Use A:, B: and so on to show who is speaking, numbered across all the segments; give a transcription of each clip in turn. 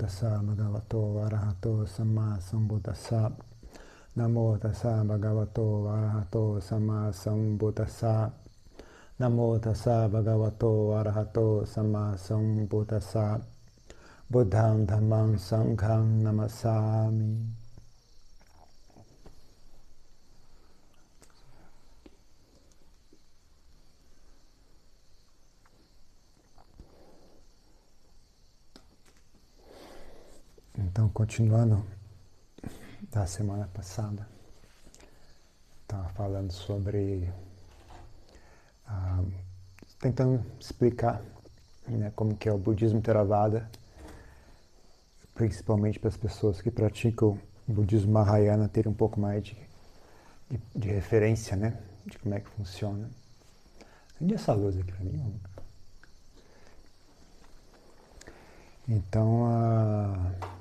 A: ตัสสะภะคะวะโตอะระหะโตสัมมาสัมพุทธัสสะนะโมตัสสะภะคะวะโตอะระหะโตสัมมาสัมพุทธัสสะนะโมตัสสะภะคะวะโตอะระหะโตสัมมาสัมพุทธัสสะบุตังธัมมังสังฆังนัมสสามี Então, continuando da semana passada, estava falando sobre. Ah, tentando explicar né, como que é o budismo Theravada, principalmente para as pessoas que praticam o budismo Mahayana terem um pouco mais de, de, de referência, né, de como é que funciona. Acende essa luz aqui para mim. Então, ah,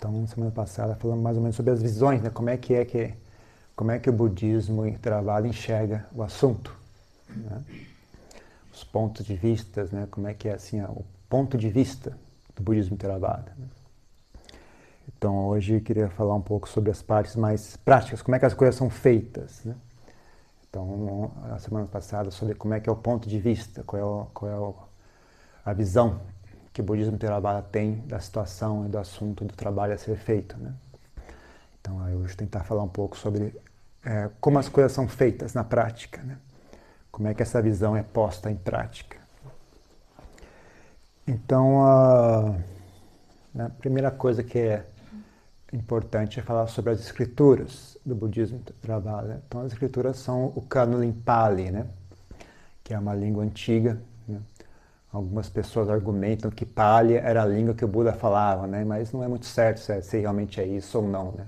A: Então, semana passada falamos mais ou menos sobre as visões, né? Como é que é que como é que o budismo Theravada enxerga o assunto, né? Os pontos de vista, né? Como é que é assim o ponto de vista do budismo Theravada. Né? Então, hoje eu queria falar um pouco sobre as partes mais práticas, como é que as coisas são feitas, né? Então, a semana passada sobre como é que é o ponto de vista, qual é, o, qual é a visão que o budismo Theravada tem da situação e do assunto do trabalho a ser feito. Né? Então, eu vou tentar falar um pouco sobre é, como as coisas são feitas na prática, né? como é que essa visão é posta em prática. Então, a, né, a primeira coisa que é importante é falar sobre as escrituras do budismo Theravada. Então, as escrituras são o Kanulin Pali, né? que é uma língua antiga Algumas pessoas argumentam que Pali era a língua que o Buda falava, né? mas não é muito certo se, é, se realmente é isso ou não. Né?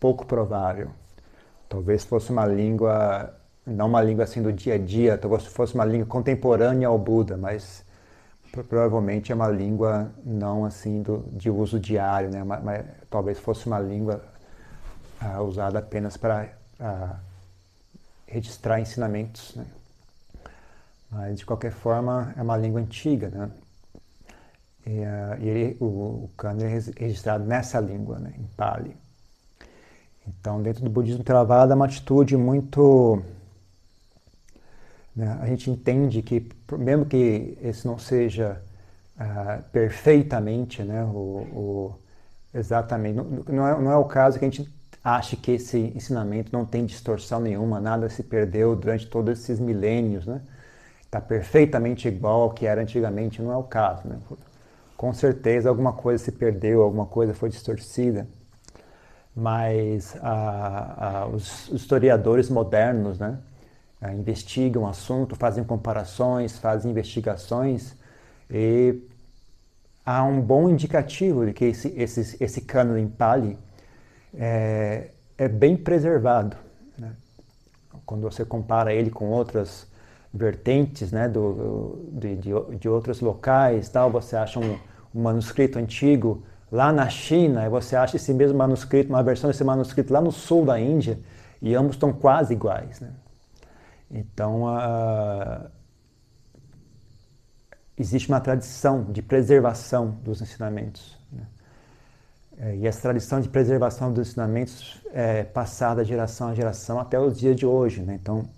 A: Pouco provável. Talvez fosse uma língua, não uma língua assim do dia a dia, talvez fosse uma língua contemporânea ao Buda, mas provavelmente é uma língua não assim do, de uso diário, né? mas, mas talvez fosse uma língua uh, usada apenas para uh, registrar ensinamentos. Né? Mas, de qualquer forma, é uma língua antiga, né? E, uh, ele, o, o Kanda é registrado nessa língua, né? em Pali. Então, dentro do budismo Theravada, é uma atitude muito... Né? A gente entende que, mesmo que esse não seja uh, perfeitamente, né? o, o exatamente, não, não, é, não é o caso que a gente ache que esse ensinamento não tem distorção nenhuma, nada se perdeu durante todos esses milênios, né? Está perfeitamente igual ao que era antigamente, não é o caso. Né? Com certeza alguma coisa se perdeu, alguma coisa foi distorcida, mas ah, ah, os historiadores modernos né, ah, investigam o assunto, fazem comparações, fazem investigações e há um bom indicativo de que esse, esse, esse cânone em Pali é, é bem preservado. Né? Quando você compara ele com outras vertentes né, do, de, de, outros locais, tal. você acha um, um, manuscrito antigo lá na China, e você acha esse mesmo manuscrito, uma versão desse manuscrito lá no sul da Índia, e ambos estão quase iguais. Né? Então, uh, existe uma tradição de preservação dos ensinamentos. Né? É, e essa tradição de preservação dos ensinamentos é passada geração a geração até os dias de hoje. Né? Então,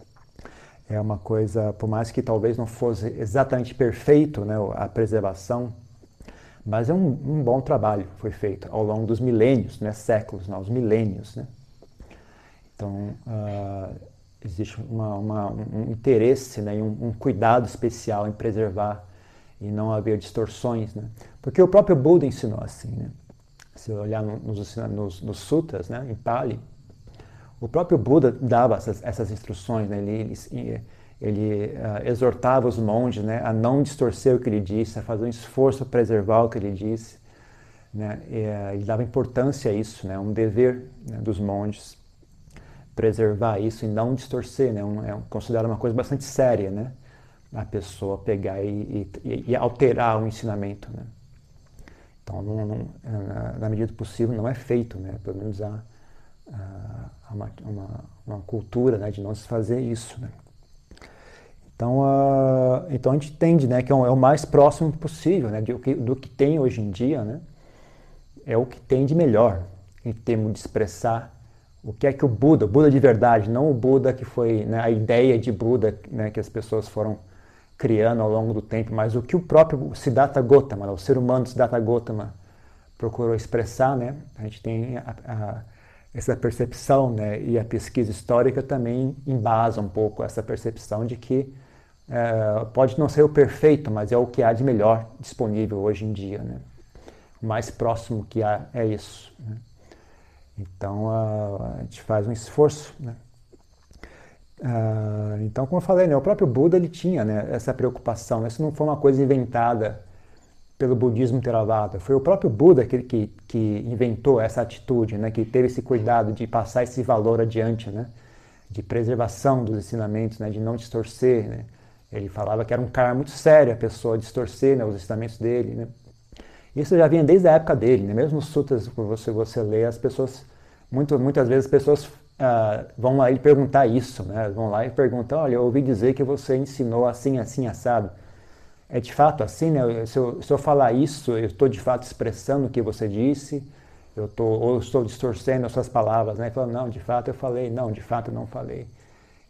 A: é uma coisa, por mais que talvez não fosse exatamente perfeito né, a preservação, mas é um, um bom trabalho foi feito ao longo dos milênios, né, séculos, não, os milênios. Né? Então, uh, existe uma, uma, um interesse né, e um, um, cuidado especial em preservar e não haver distorções. Né? Porque o próprio Buda ensinou assim. Né? Se olhar nos, nos, nos sutras, né, em Pali, o próprio Buda dava essas, essas instruções, né? ele, ele, ele uh, exortava os monges né, a não distorcer o que ele disse, a fazer um esforço para preservar o que ele disse. Né? E, uh, ele dava importância a isso, né? um dever né, dos monges preservar isso e não distorcer. Né? Um, é considerado uma coisa bastante séria, né? a pessoa pegar e, e, e alterar o ensinamento. Né? Então, não, não, na, medida do possível, não é feito, né? pelo menos a uma, uma, uma, cultura né, de não se fazer isso. Né? Então, uh, então a gente entende né, que é, é o mais próximo possível né, do, que, do que tem hoje em dia, né, é o que tem de melhor em termos de expressar o que é que o Buda, o Buda de verdade, não o Buda que foi né, a ideia de Buda né, que as pessoas foram criando ao longo do tempo, mas o que o próprio Siddhartha Gautama, o ser humano Siddhartha Gautama, procurou expressar, né? A gente tem a, a, essa percepção, né? E a pesquisa histórica também embasa um pouco essa percepção de que é, pode não ser o perfeito, mas é o que há de melhor disponível hoje em dia, né? O mais próximo que há é isso. Né? Então a, a gente faz um esforço, né? Uh, então, como eu falei, né, o próprio Buda ele tinha né, essa preocupação. Né? Isso não foi uma coisa inventada pelo budismo Theravada. Foi o próprio Buda que, que, que, inventou essa atitude, né, que teve esse cuidado de passar esse valor adiante, né, de preservação dos ensinamentos, né, de não distorcer. Né. Ele falava que era um cara muito sério a pessoa distorcer né, os ensinamentos dele. Né. Isso já vinha desde a época dele. Né. Mesmo os sutras que você, você lê, as pessoas, muito, muitas vezes as pessoas ah, vão lá e perguntar isso, né? Vão lá e perguntam, olha, eu ouvi dizer que você ensinou assim, assim, assado. É de fato assim, né? Se eu, se eu falar isso, eu estou de fato expressando o que você disse, eu tô, ou eu estou distorcendo as suas palavras, né? Falando, não, de fato eu falei, não, de fato eu não falei.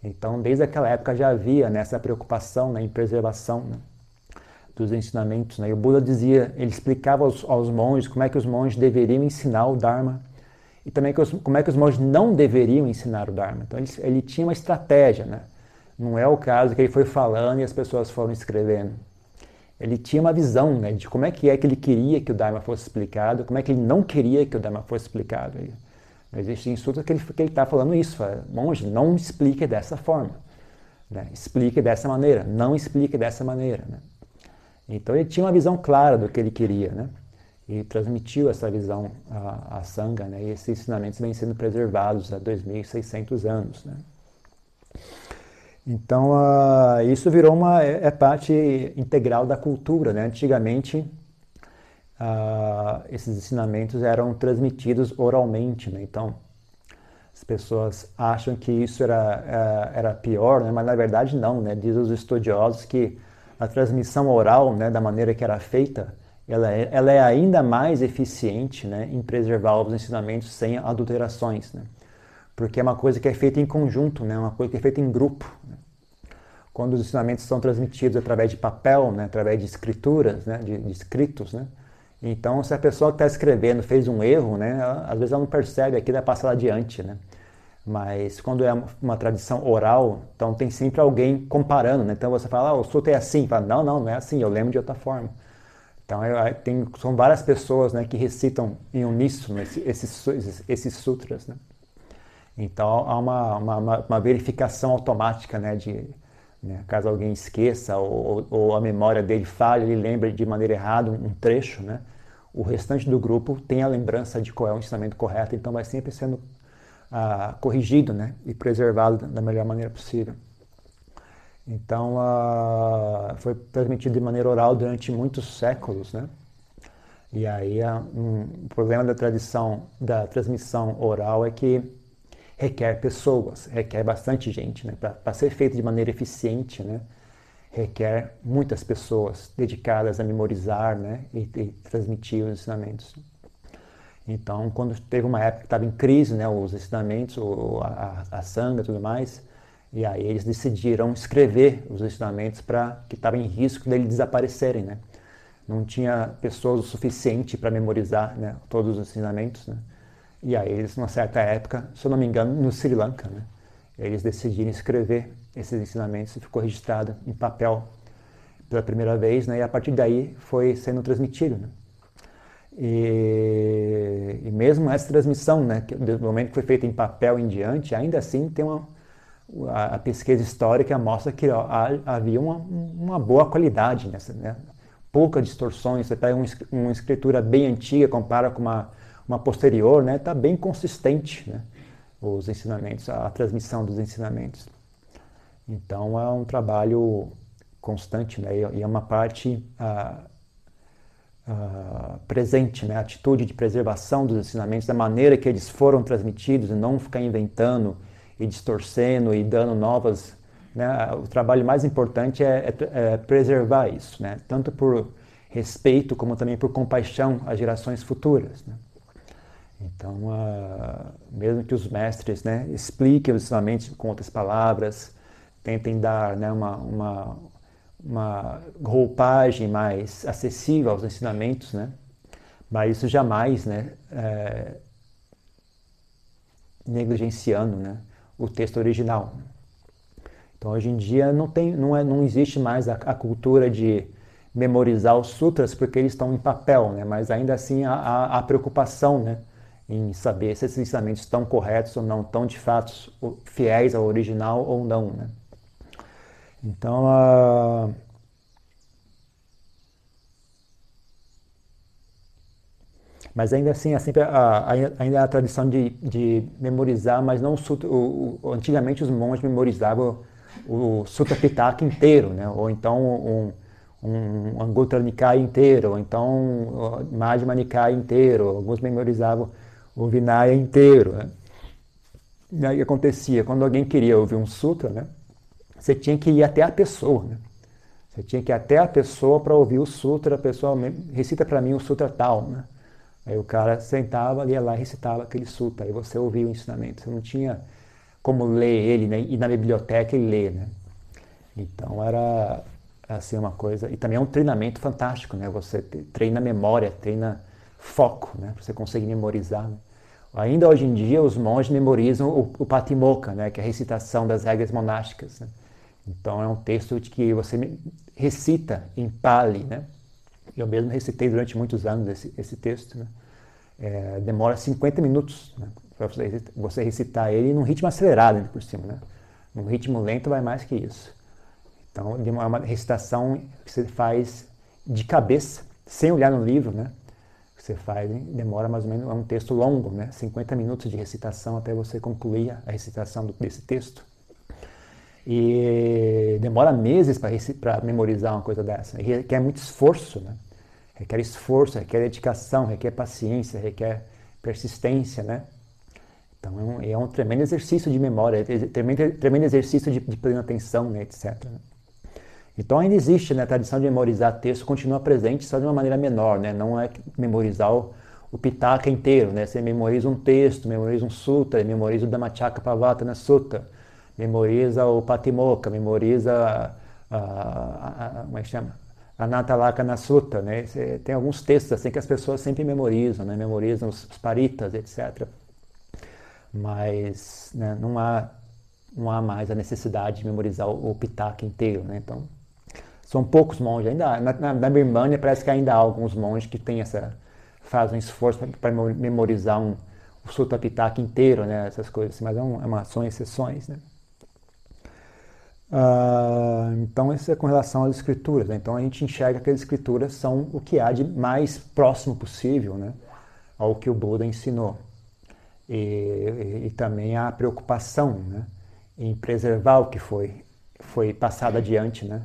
A: Então, desde aquela época já havia né, preocupação né, em preservação né, dos ensinamentos. Né? E o Buda dizia, ele explicava aos, aos monges como é que os monges deveriam ensinar o Dharma e também os, como é que os monges não deveriam ensinar o Dharma. Então ele, ele, tinha uma estratégia, né? Não é o caso que ele foi falando e as pessoas foram escrevendo. Ele tinha uma visão né, de como é que é que ele queria que o Dharma fosse explicado, como é que ele não queria que o Dharma fosse explicado. Ele, existe insulto que ele está falando isso. Fala, monge, não explique dessa forma. Né? Explique dessa maneira. Não explique dessa maneira. Né? Então ele tinha uma visão clara do que ele queria. Né? e transmitiu essa visão à, à Sangha, né? e esses ensinamentos vêm sendo preservados há 2.600 anos. Né? Então, uh, isso virou uma é, é, parte integral da cultura. Né? Antigamente, uh, esses ensinamentos eram transmitidos oralmente. Né? Então, as pessoas acham que isso era, uh, era pior, né? mas na verdade não. Né? Diz os estudiosos que a transmissão oral, né, da maneira que era feita, ela é, ela é ainda mais eficiente né, em preservar os ensinamentos sem adulterações, né? porque é uma coisa que é feita em conjunto, né, uma coisa que é feita em grupo. Quando os ensinamentos são transmitidos através de papel, né, através de escrituras, né, de, de escritos, né? então se a pessoa que está escrevendo fez um erro, né, ela, às vezes ela não percebe aquilo é passar adiante. Né? Mas quando é uma tradição oral, então tem sempre alguém comparando. Né? Então você fala, ah, o sutra é assim. Fala, não, não, não é assim, eu lembro de outra forma. Então, eu, tem, são várias pessoas né, que recitam em uníssono esse, esses, esses, esses, sutras. Né? Então, há uma, uma, uma, verificação automática né, de né, caso alguém esqueça ou, ou, a memória dele falhe, ele lembra de maneira errada um, trecho, né? o restante do grupo tem a lembrança de qual é o ensinamento correto, então vai sempre sendo ah, corrigido né, e preservado da melhor maneira possível. Então, uh, foi transmitido de maneira oral durante muitos séculos, né? E aí, uh, um, o problema da tradição, da transmissão oral é que requer pessoas, requer bastante gente, né? Para ser feito de maneira eficiente, né? Requer muitas pessoas dedicadas a memorizar, né? E, e transmitir os ensinamentos. Então, quando teve uma época que estava em crise, né? Os ensinamentos, a, a, a sanga tudo mais, e aí eles decidiram escrever os ensinamentos para que estava em risco deles desaparecerem, né? Não tinha pessoas o suficiente para memorizar né, todos os ensinamentos, né? E aí eles, numa certa época, se eu não me engano, no Sri Lanka, né? Eles decidiram escrever esses ensinamentos e ficou registrado em papel pela primeira vez, né? E a partir daí foi sendo transmitido, né? E, e mesmo essa transmissão, né? Do momento que foi feita em papel em diante, ainda assim tem uma a, pesquisa histórica mostra que ó, havia uma, uma, boa qualidade nessa, né? poucas distorções. Você pega um, uma escritura bem antiga, compara com uma, uma posterior, né? Está bem consistente, né? Os ensinamentos, a, transmissão dos ensinamentos. Então é um trabalho constante, né? E é uma parte ah, ah, presente, né? A atitude de preservação dos ensinamentos, da maneira que eles foram transmitidos, e não ficar inventando e distorcendo e dando novas né, o trabalho mais importante é, é, é, preservar isso, né, tanto por respeito como também por compaixão às gerações futuras. Né. Então, uh, mesmo que os mestres né, expliquem os ensinamentos com outras palavras, tentem dar né, uma, uma, uma roupagem mais acessível aos ensinamentos, né, mas isso jamais né, é, negligenciando né, o texto original. Então, hoje em dia, não, tem, não, é, não existe mais a, a cultura de memorizar os sutras porque eles estão em papel, né? mas ainda assim há, a preocupação né? Em saber se esses ensinamentos estão corretos ou não, estão de fato fiéis ao original ou não. Né? Então, mas ainda assim, é sempre a, ainda a tradição de, de memorizar, mas não o, o, antigamente os monges memorizavam o Sutta Pitaka inteiro, né? ou então um, um Anguttara Nikaya inteiro, ou então o Madhya Nikaya inteiro, alguns memorizavam o Vinaya inteiro. Né? E aí acontecia, quando alguém queria ouvir um sutra, né? você tinha que ir até a pessoa. Né? Você tinha que ir até a pessoa para ouvir o sutra, a pessoa recita para mim o sutra tal. Né? Aí o cara sentava, ia lá e recitava aquele sutra, aí você ouvia o ensinamento. Você não tinha como ler ele, né? ir na biblioteca e ler. Né? Então era assim uma coisa. E também é um treinamento fantástico, né? Você treina memória, treina foco, né? Você consegue memorizar. Né? Ainda hoje em dia os monges memorizam o, o Patimokkha, né? Que é a recitação das regras monásticas. Né? Então é um texto de que você recita em Pali, né? Eu mesmo recitei durante muitos anos esse, esse texto, né? É, demora 50 minutos né? para você, recitar ele num ritmo acelerado por cima, né? Num ritmo lento vai mais que isso. Então é uma recitação que você faz de cabeça, sem olhar no livro, né? Você faz, demora mais ou menos, é um texto longo, né? 50 minutos de recitação até você concluir a recitação desse texto. E demora meses para memorizar uma coisa dessa. E requer muito esforço, né? Requer esforço, requer dedicação, requer paciência, requer persistência, né? Então é um, é um tremendo exercício de memória, é um tremendo, tremendo exercício de, de plena atenção, né, etc. Então ainda existe, né, a tradição de memorizar texto continua presente, só de uma maneira menor, né? Não é memorizar o, o Pitaka inteiro, né? Você memoriza um texto, memoriza um sutra, memoriza o Dhammachakka Pavatana Sutta, memoriza o Patimokkha, memoriza a, a, a, como é Sutta, né? Você, tem alguns textos assim que as pessoas sempre memorizam, né? Memorizam os, os paritas, etc. Mas né, não há não há mais a necessidade de memorizar o, o Pitaka inteiro, né? Então são poucos monges, ainda na, na, na Birmania parece que ainda há alguns monges que têm essa, fazem um esforço para memorizar um, o Sutta Pitaka inteiro, né, essas coisas, assim, mas é, um, é uma, são exceções, né. Uh, então isso é com relação às escrituras, né? então a gente enxerga que as escrituras são o que há de mais próximo possível, né, ao que o Buda ensinou. E, e, e também a preocupação, né, em preservar o que foi, foi passado adiante, né,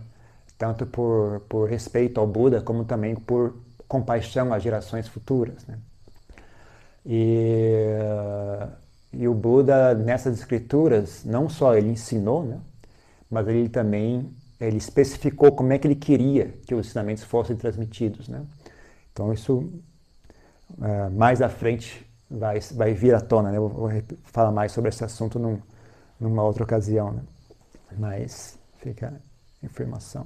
A: tanto por, por respeito ao Buda, como também por compaixão às gerações futuras. Né? E, e o Buda, nessas escrituras, não só ele ensinou, né? mas ele também ele especificou como é que ele queria que os ensinamentos fossem transmitidos. Né? Então, isso uh, mais à frente vai, vai vir à tona. Né? Eu vou falar mais sobre esse assunto num, numa outra ocasião. Né? Mas fica a informação.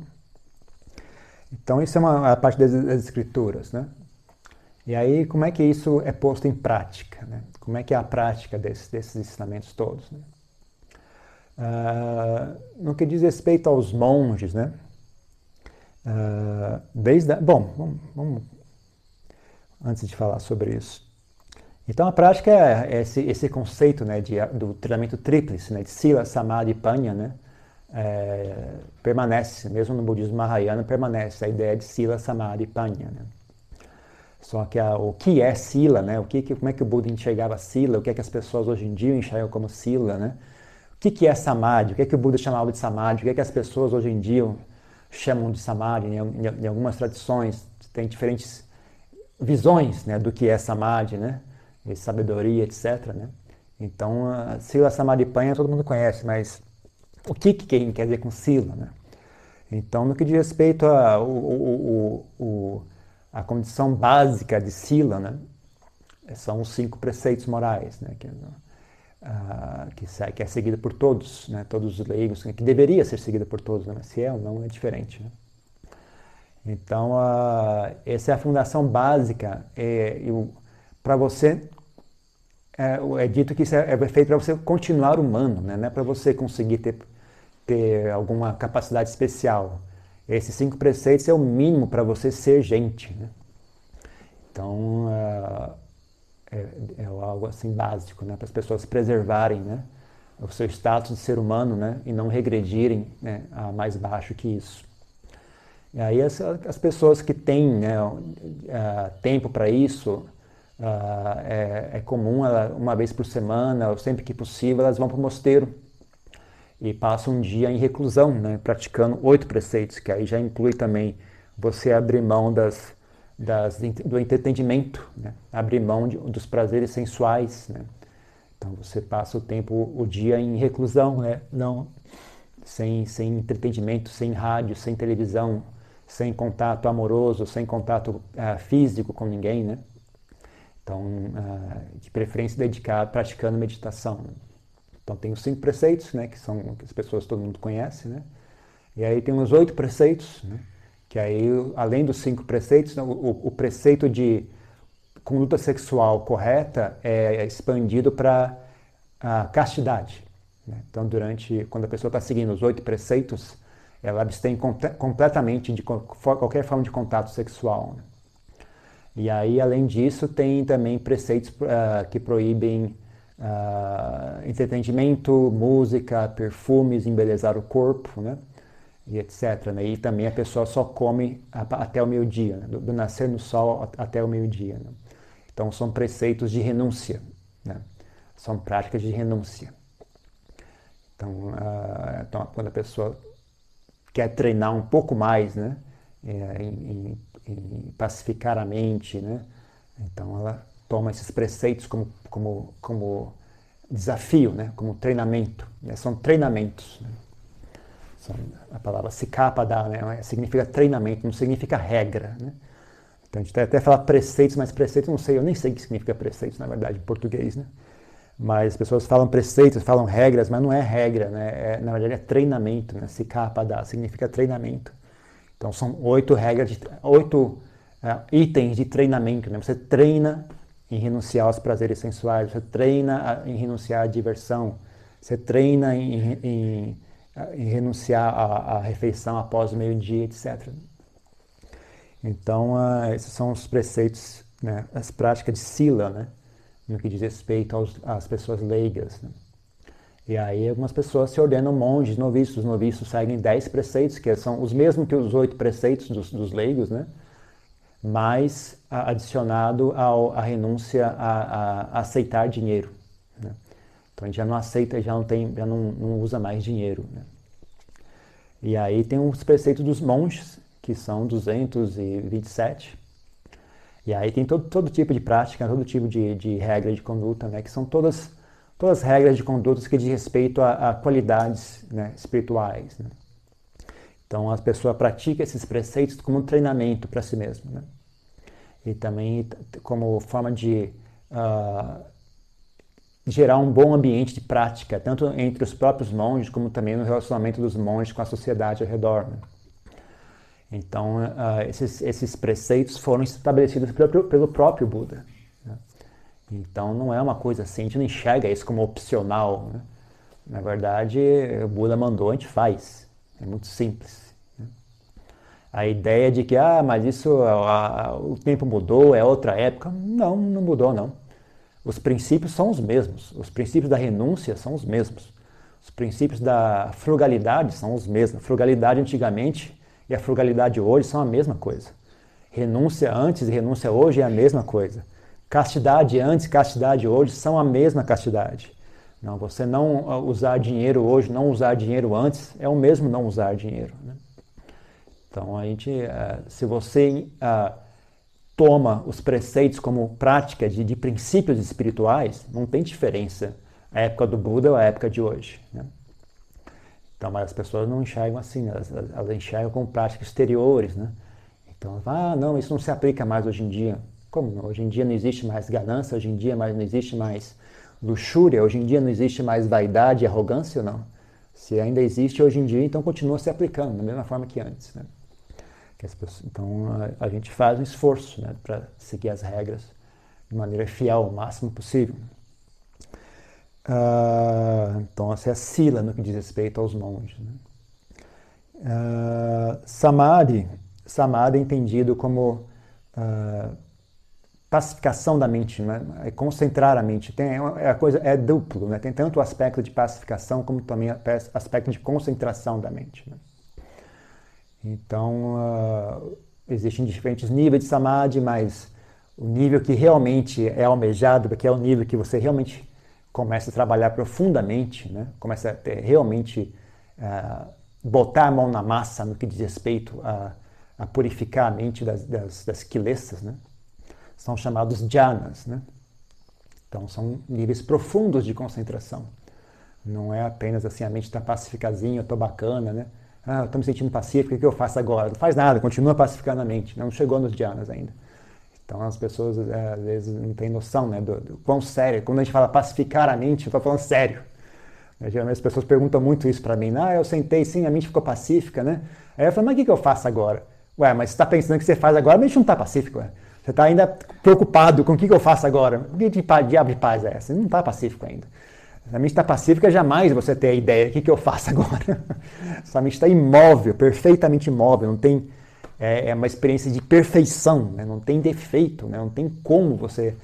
A: Então, isso é uma a parte das, das, escrituras, né? E aí, como é que isso é posto em prática? Né? Como é que é a prática desse, desses ensinamentos todos? Né? Uh, no que diz respeito aos monges, né? Uh, desde a, bom, vamos, vamos, antes de falar sobre isso. Então, a prática é esse, esse conceito né, de, do treinamento tríplice, né, de Sila, Samadhi e Panya, né? É, permanece, mesmo no budismo mahayana, permanece a ideia de sila, samadhi e panya. Né? Só que a, o que é sila, né? o que, como é que o Buda enxergava sila, o que é que as pessoas hoje em dia enxergam como sila, né? o que, que é samadhi, o que é que o Buda chamava de samadhi, o que é que as pessoas hoje em dia chamam de samadhi, em, em, em algumas tradições tem diferentes visões né, do que é samadhi, né? E sabedoria, etc. Né? Então, Sila Samadhi Panha todo mundo conhece, mas o que, que quer dizer com sila. Né? Então, no que diz respeito a, o, o, o, a condição básica de sila, né? são os cinco preceitos morais, né? que, uh, que, que, é seguida por todos, né? todos os leigos, que deveria ser seguida por todos, né? mas se é ou não é diferente. Né? Então, uh, essa é a fundação básica. É, para você, é, é, dito que isso é, é feito para você continuar humano, né? não é para você conseguir ter, ter alguma capacidade especial. Esses cinco preceitos é o mínimo para você ser gente. Né? Então, uh, é, é, algo assim básico, né? para as pessoas preservarem né? o seu status de ser humano né? e não regredirem né? a mais baixo que isso. E aí as, as pessoas que têm né, uh, tempo para isso, uh, é, é, comum, ela, uma vez por semana, ou sempre que possível, elas vão para o mosteiro e passam um dia em reclusão, né, praticando oito preceitos, que aí já inclui também você abrir mão das, das, do entretenimento, né, abrir mão de, dos prazeres sensuais. Né. Então você passa o tempo, o dia em reclusão, né, não, sem, sem entretenimento, sem rádio, sem televisão, sem contato amoroso, sem contato uh, físico com ninguém, né? Então, uh, de preferência dedicado, praticando meditação. Né? Então, tem os cinco preceitos, né? Que são que as pessoas todo mundo conhece, né? E aí tem os oito preceitos, né? Que aí, além dos cinco preceitos, o, o preceito de conduta sexual correta é expandido para a castidade. Né? Então, durante, quando a pessoa está seguindo os oito preceitos, ela abstém completamente de qualquer forma de contato sexual. Né? E aí, além disso, tem também preceitos uh, que proíbem uh, entretenimento, música, perfumes, embelezar o corpo, né? E etc. Né? E também a pessoa só come até o meio-dia, né? do, do, nascer no sol até o meio-dia. Né? Então, são preceitos de renúncia, né? são práticas de renúncia. Então, uh, então, quando a pessoa quer treinar um pouco mais, né? É, em, em, pacificar a mente, né? Então ela toma esses preceitos como, como, como desafio, né? Como treinamento. Né? São treinamentos. Né? São, a palavra dá, né? Significa treinamento, não significa regra, né? Então a gente até fala preceitos, mas preceitos não sei, eu nem sei o que significa preceitos, na verdade, em português, né? Mas as pessoas falam preceitos, falam regras, mas não é regra, né? É, na verdade é treinamento, né? Se capa dá, significa treinamento. Então são oito regras, oito uh, itens de treinamento, né? Você treina em renunciar aos prazeres sensuais, você treina em renunciar à diversão, você treina em, em, em renunciar à, à, refeição após o meio-dia, etc. Então, uh, esses são os preceitos, né? as práticas de sila, né? no que diz respeito aos, às pessoas leigas. Né? E aí algumas pessoas se ordenam monges, noviços. Os noviços seguem dez preceitos, que são os mesmos que os oito preceitos dos, dos leigos, né? mas adicionado ao, a renúncia a, a, a aceitar dinheiro. Né? Então a gente já não aceita, já não, tem, já não, não usa mais dinheiro. Né? E aí tem os preceitos dos monges, que são 227, e aí tem todo, todo tipo de prática, todo tipo de, de regra de conduta, né, que são todas, todas regras de condutas que diz respeito a, a qualidades né, espirituais. Né. Então a pessoa pratica esses preceitos como um treinamento para si mesma. Né. E também como forma de uh, gerar um bom ambiente de prática, tanto entre os próprios monges, como também no relacionamento dos monges com a sociedade ao redor. Né. Então, uh, esses, esses, preceitos foram estabelecidos pelo, pelo próprio Buda. Então, não é uma coisa assim, a gente não enxerga isso como opcional. Né? Na verdade, o Buda mandou, a gente faz. É muito simples. Né? A ideia de que, ah, mas isso, a, a, o tempo mudou, é outra época. Não, não mudou, não. Os princípios são os mesmos. Os princípios da renúncia são os mesmos. Os princípios da frugalidade são os mesmos. frugalidade, antigamente, e a frugalidade hoje são a mesma coisa. Renúncia antes e renúncia hoje é a mesma coisa. Castidade antes castidade hoje são a mesma castidade. Não, você não ah, usar dinheiro hoje, não usar dinheiro antes, é o mesmo não usar dinheiro. Né? Então, a gente, uh, se você uh, toma os preceitos como prática de, de, princípios espirituais, não tem diferença a época do Buda ou a época de hoje. Né? Então, mas as pessoas não enxergam assim, elas, elas enxergam como práticas exteriores, né? Então, ah, não, isso não se aplica mais hoje em dia. Como? Hoje em dia não existe mais ganância, hoje em dia mais, não existe mais luxúria, hoje em dia não existe mais vaidade e arrogância, não. Se ainda existe hoje em dia, então continua se aplicando da mesma forma que antes. Né? Então a, a, gente faz um esforço né, para seguir as regras de maneira fiel, o máximo possível. Uh, então essa é a sila no que diz respeito aos monges. Né? Uh, samadhi, samadhi é entendido como uh, pacificação da mente, né? é concentrar a mente. Tem, é a coisa é duplo, né? tem tanto o aspecto de pacificação como também o aspecto de concentração da mente. Né? Então, uh, existem diferentes níveis de samadhi, mas o nível que realmente é almejado, que é o nível que você realmente começa a trabalhar profundamente, né? começa a ter, realmente uh, botar a mão na massa no que diz respeito a, a purificar a mente das, das, das né? São chamados jhanas. Né? Então, são níveis profundos de concentração. Não é apenas assim, a mente está pacificazinha, eu estou bacana, né? Ah, estou me sentindo pacífico, o que eu faço agora? Não faz nada, continua pacificando a mente. Não chegou nos jhanas ainda. Então, as pessoas, é, às vezes, não têm noção né, do, do quão sério. Quando a gente fala pacificar a mente, eu estou falando sério. Geralmente as pessoas perguntam muito isso para mim. Ah, eu sentei sim, a mente ficou pacífica, né? Aí eu falo, mas o que, que eu faço agora? Ué, mas você está pensando que você faz agora, a mente não está pacífica, ué. Você está ainda preocupado com o que, eu faço agora. Que de diabo de paz é essa? Não está pacífico ainda. A mente está pacífica, jamais você tem a ideia, o que, que eu faço agora? Sua mente está imóvel, perfeitamente imóvel, não tem, é, é uma experiência de perfeição, né? não tem defeito, né? não tem como você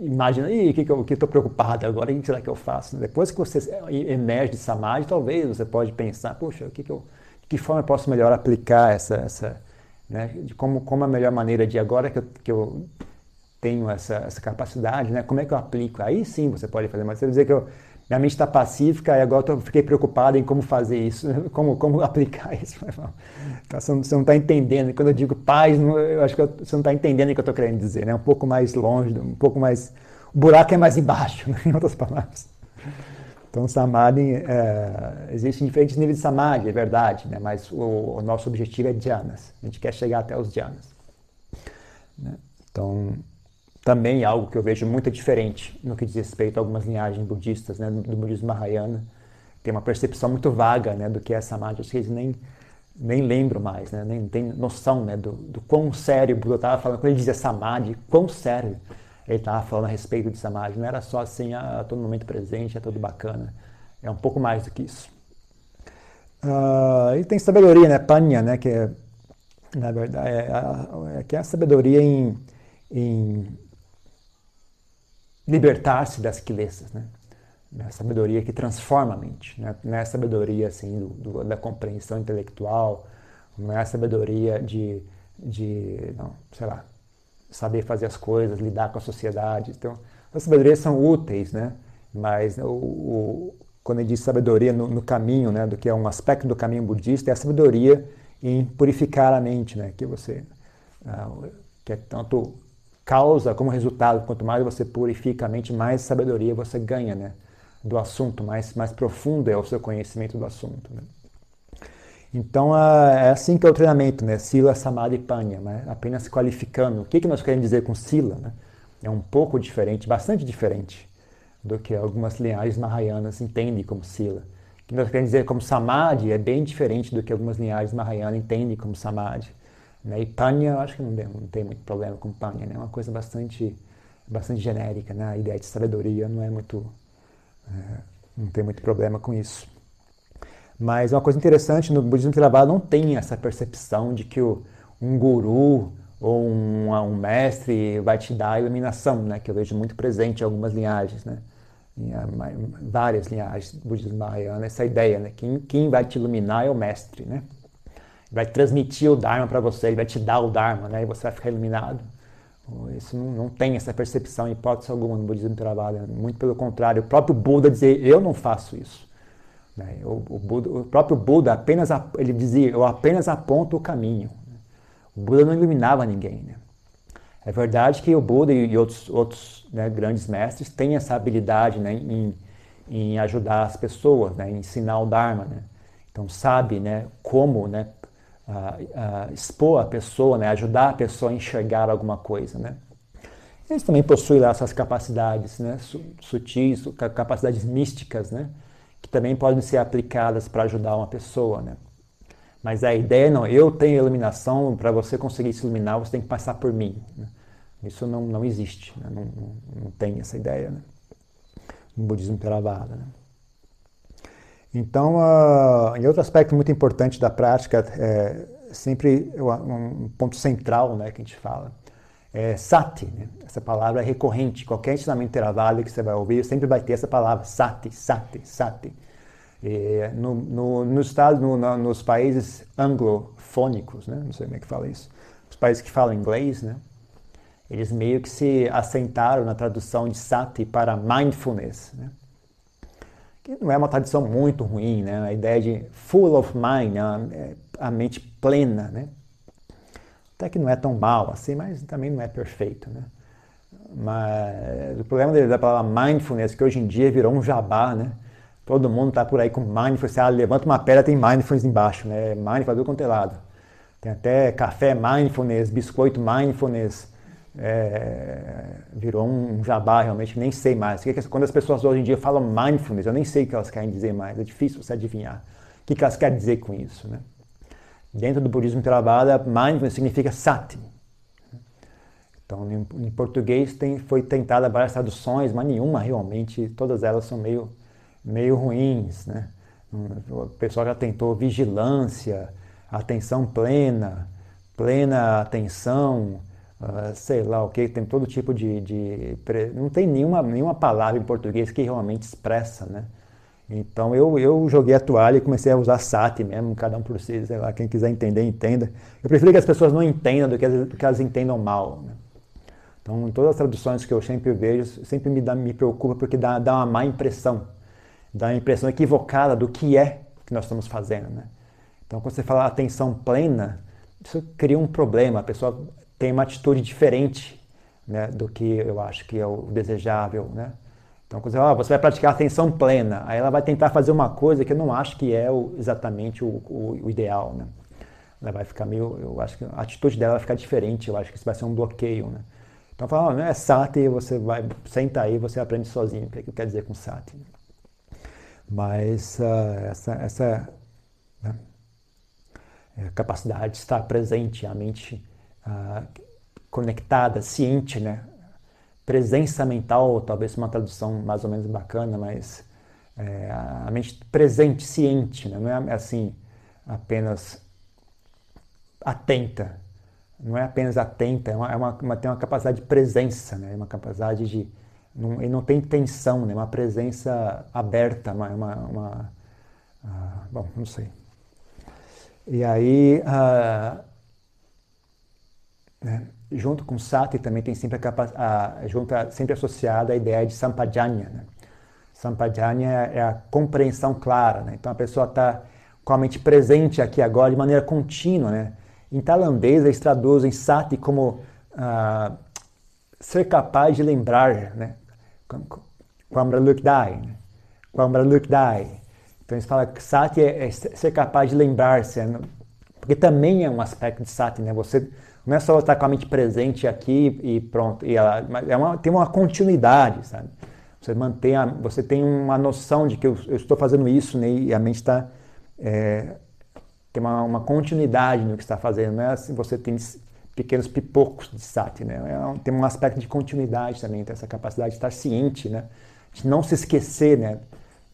A: imaginar, o que, que eu estou preocupado agora, o que será que eu faço? Depois que você emerge de samadhi, talvez você pode pensar, puxa, o que, que eu, que forma eu posso melhor aplicar essa, essa né? De como, como a melhor maneira de agora que eu, que eu tenho essa, essa capacidade, né? Como é que eu aplico? Aí sim você pode fazer, mas você dizer que eu, minha mente está pacífica e agora eu fiquei preocupado em como fazer isso, como, como aplicar isso. Então, você não está entendendo. Quando eu digo paz, eu acho que você não está entendendo o que eu estou querendo dizer. Né? Um pouco mais longe, um pouco mais. O buraco é mais embaixo, né? em outras palavras. Então, samadhi, é, existem diferentes níveis de samadhi, é verdade, né? mas o, o, nosso objetivo é dhyanas. A gente quer chegar até os dhyanas. Né? Então, também é algo que eu vejo muito diferente no que diz respeito a algumas linhagens budistas, né? do, do budismo Mahayana. Tem uma percepção muito vaga né? do que é samadhi. Acho que eles nem, nem lembram mais, né? nem tem noção né? do, do quão sério o Buda estava falando. Quando ele dizia samadhi, quão sério ele estava falando a respeito de Samadhi. Não era só assim, a, todo momento presente, é tudo bacana. É um pouco mais do que isso. Uh, e tem sabedoria, né? Panya, né? Que é, na verdade, é, é, que é a sabedoria em, em libertar-se das quilessas, né? É a sabedoria que transforma a mente. Né? Não é a sabedoria assim, do, do, da compreensão intelectual, não é a sabedoria de, de não, sei lá, saber fazer as coisas, lidar com a sociedade. Então, as sabedorias são úteis, né? Mas o, o, quando ele diz sabedoria no, no, caminho, né, do que é um aspecto do caminho budista, é a sabedoria em purificar a mente, né? Que você uh, que é tanto causa como resultado. Quanto mais você purifica a mente, mais sabedoria você ganha, né? Do assunto, mais mais profundo é o seu conhecimento do assunto. Né? Então é assim que é o treinamento, né? Sila, Samadhi Panya, né? apenas qualificando. O que, que nós queremos dizer com Sila? Né? É um pouco diferente, bastante diferente do que algumas linhagens mahayanas entendem como Sila. O que nós queremos dizer como Samadhi é bem diferente do que algumas linhagens mahayanas entendem como Samadhi. Né? E Panya, eu acho que não, não tem muito problema com Panya, né? é uma coisa bastante, bastante genérica. Né? A ideia de sabedoria não é muito. É, não tem muito problema com isso. Mas uma coisa interessante, no budismo Theravada não tem essa percepção de que o, um guru ou um, um, mestre vai te dar a iluminação, né? que eu vejo muito presente em algumas linhagens, né? em várias linhagens do budismo mahayana, essa ideia, né? quem, quem vai te iluminar é o mestre, né? vai transmitir o Dharma para você, ele vai te dar o Dharma, né? e você vai ficar iluminado. Isso não, não tem essa percepção em hipótese alguma no budismo Theravada, muito pelo contrário, o próprio Buda dizer, eu não faço isso. Né? O, Buda, o, próprio Buda apenas ele dizia, eu apenas aponto o caminho. O Buda não iluminava ninguém. Né? É verdade que o Buda e outros, outros né, grandes mestres têm essa habilidade né, em, em ajudar as pessoas, né, em ensinar o Dharma. Né? Então sabe, como, expor a pessoa, ajudar a pessoa a enxergar alguma coisa. Eles também possuem lá suas capacidades, sutis, capacidades místicas, né, que também podem ser aplicadas para ajudar uma pessoa, né. Mas a ideia não, eu tenho iluminação, para você conseguir se iluminar, você tem que passar por mim. Né? Isso não, não existe, né? não, não, não, tem essa ideia né? no budismo Theravada. Né? Então, uh, em outro aspecto muito importante da prática, é sempre um ponto central né, que a gente fala, é sati. Né? Essa palavra é recorrente. Qualquer ensinamento Theravada que você vai ouvir, sempre vai ter essa palavra, sati, sati, sati. E no, no, no estado, no, nos países anglofônicos, né? não sei como é que fala isso, os países que falam inglês, né? eles meio que se assentaram na tradução de sati para mindfulness. Né? que não é uma tradição muito ruim, né? A ideia de full of mind, né? a mente plena, né? Até que não é tão mal assim, mas também não é perfeito, né? Mas o problema da palavra mindfulness, que hoje em dia virou um jabá, né? Todo mundo está por aí com mindfulness, ah, levanta uma pedra, tem mindfulness embaixo, né? Mindfulness do quanto é lado. Tem até café mindfulness, biscoito mindfulness, é, virou um jabá realmente, nem sei mais. Quando as pessoas hoje em dia falam mindfulness, eu nem sei o que elas querem dizer mais, é difícil você adivinhar o que elas querem dizer com isso. Né? Dentro do budismo Theravada, mindfulness significa sati. Então, em, português tem, foi tentada várias traduções, mas nenhuma realmente, todas elas são meio, meio ruins. Né? O pessoal já tentou vigilância, atenção plena, plena atenção, uh, sei lá o que, tem todo tipo de, de, Não tem nenhuma, nenhuma palavra em português que realmente expressa, né? Então eu, eu joguei a toalha e comecei a usar sati mesmo, cada um por si, sei lá, quem quiser entender, entenda. Eu prefiro que as pessoas não entendam do que, as, do que elas entendam mal. Né? Então, em todas as traduções que eu sempre vejo, sempre me, dá, me preocupa porque dá, dá uma má impressão, dá uma impressão equivocada do que é que nós estamos fazendo. Né? Então, quando você fala atenção plena, isso cria um problema. A pessoa tem uma atitude diferente né, do que eu acho que é o desejável. Né? Então, quando você, ah, você vai praticar atenção plena, aí ela vai tentar fazer uma coisa que eu não acho que é o, exatamente o, o, o, ideal. Né? Ela vai ficar meio, eu acho que a atitude dela vai ficar diferente, eu acho que isso vai ser um bloqueio. Né? Então, fala, não é sati, você vai, senta aí, você aprende sozinho, o que, é que quer dizer com sati. Mas uh, essa, essa né, é capacidade de estar presente, a mente ah, conectada, ciente, né? Presença mental, talvez uma tradução mais ou menos bacana, mas é, a mente presente, ciente, né? não é assim apenas atenta, não é apenas atenta, é uma, é uma, tem uma capacidade de presença, né? uma capacidade de. Não, e não tem tensão, né? uma presença aberta, uma. uma, uma uh, bom, não sei. E aí. Uh, né? Junto com sati também tem sempre, a, a, sempre associada a ideia de sampajanya. Né? Sampajanya é a compreensão clara. Né? Então a pessoa está com a mente presente aqui agora de maneira contínua. Né? Em tailandês eles traduzem sati como ah, ser capaz de lembrar, né? Kwamralukdai. Né? Kwamralukdai. Então eles falam que sati é, é ser capaz de lembrar-se, né? porque também é um aspecto de sati, né? Você não é só estar com a mente presente aqui e pronto. E ela, é uma, tem uma continuidade, sabe? Você mantém, a, você tem uma noção de que eu, eu estou fazendo isso né, e a mente está é, tem uma, uma, continuidade no que está fazendo. Não é assim, você tem pequenos pipocos de sati, né? É, tem um aspecto de continuidade também, tem essa capacidade de estar ciente, né? De não se esquecer, né?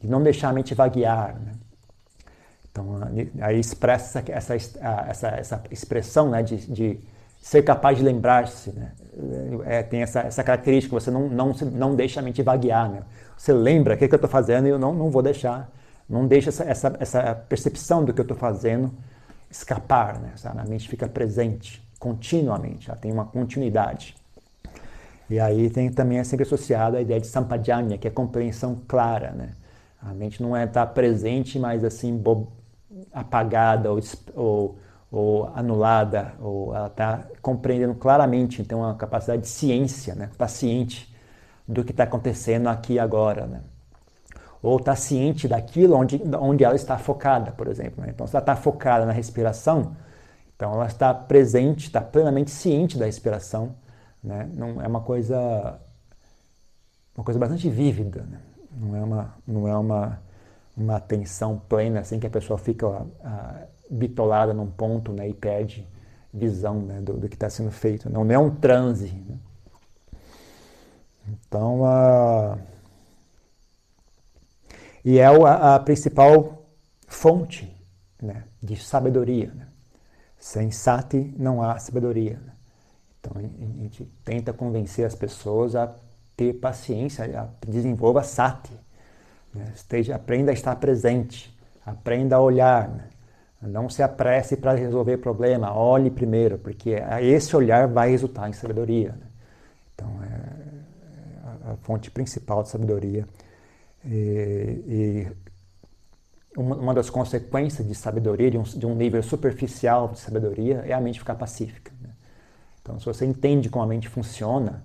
A: De não deixar a mente vaguear, né? Então, aí expressa essa, essa, essa expressão né, de, de ser capaz de lembrar-se. Né? É, tem essa, essa característica, você não, não, não deixa a mente vaguear. Né? Você lembra o que, é que eu estou fazendo e eu não, não vou deixar. Não deixa essa, essa, essa percepção do que eu estou fazendo escapar. Né? A mente fica presente continuamente, ela tem uma continuidade. E aí tem também é sempre associada a ideia de sampajanya, que é compreensão clara. Né? A mente não é estar presente, mas assim apagada ou, ou ou anulada, ou ela está compreendendo claramente, então uma capacidade de ciência, né? paciente do que está acontecendo aqui e agora. Né? ou está ciente daquilo onde, onde ela está focada, por exemplo. Né? Então, se ela está focada na respiração, então ela está presente, está plenamente ciente da respiração. Né? Não é uma coisa, uma coisa bastante vívida. Né? Não é uma, não é uma, uma atenção plena assim que a pessoa fica a, bitolada num ponto né? e perde visão né? do, do, que está sendo feito. Não, não é um transe. Né? Então, a e é a, a principal fonte né, de sabedoria. Né? Sem sati não há sabedoria. Né? Então a gente tenta convencer as pessoas a ter paciência, a desenvolva sati. Né? Esteja, aprenda a estar presente, aprenda a olhar. Não se apresse para resolver problema, olhe primeiro, porque esse olhar vai resultar em sabedoria. Né? Então é, é a fonte principal de sabedoria e, e uma, uma, das consequências de sabedoria, de um, de um, nível superficial de sabedoria, é a mente ficar pacífica. Né? Então, se você entende como a mente funciona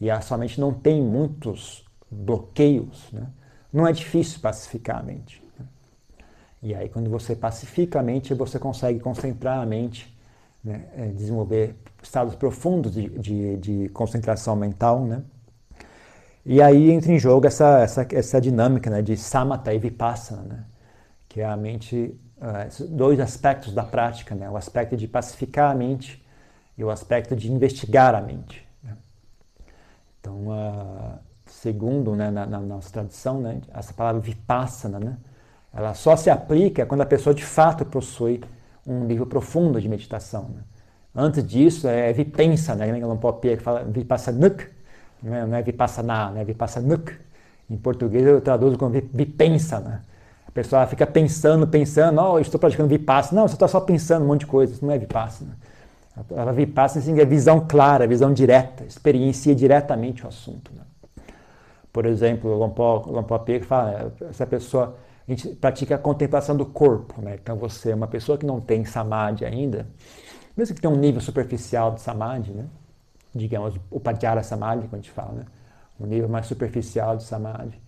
A: e a sua mente não tem muitos bloqueios, né? não é difícil pacificar a mente. E aí, quando você pacifica a mente, você consegue concentrar a mente, né? É, desenvolver estados profundos de, de, de concentração mental, né? E aí entra em jogo essa, essa, essa dinâmica né, de samatha e vipassana, né, que é a mente, uh, dois aspectos da prática, né, o aspecto de pacificar a mente e o aspecto de investigar a mente. Né. Então, uh, segundo né, na, na, nossa tradição, né, essa palavra vipassana, né, ela só se aplica quando a pessoa de fato possui um nível profundo de meditação. Né. Antes disso, é vipensa, né, que não pode que fala vipassanuk, não é, não é vipassana, né? vipassanuk. Em português eu traduzo como vipensa. Né? A pessoa fica pensando, pensando, oh, estou praticando vipassana. Não, você está só pensando um monte de coisa, isso não é vipassana. A vipassana assim, é visão clara, visão direta, experiencia diretamente o assunto. Né? Por exemplo, o Lompó Pega fala, essa pessoa, a gente pratica a contemplação do corpo. Né? Então você é uma pessoa que não tem samadhi ainda, mesmo que tenha um nível superficial de samadhi, né? digamos, o Pajara Samadhi, quando a gente fala, né? o nível mais superficial de Samadhi.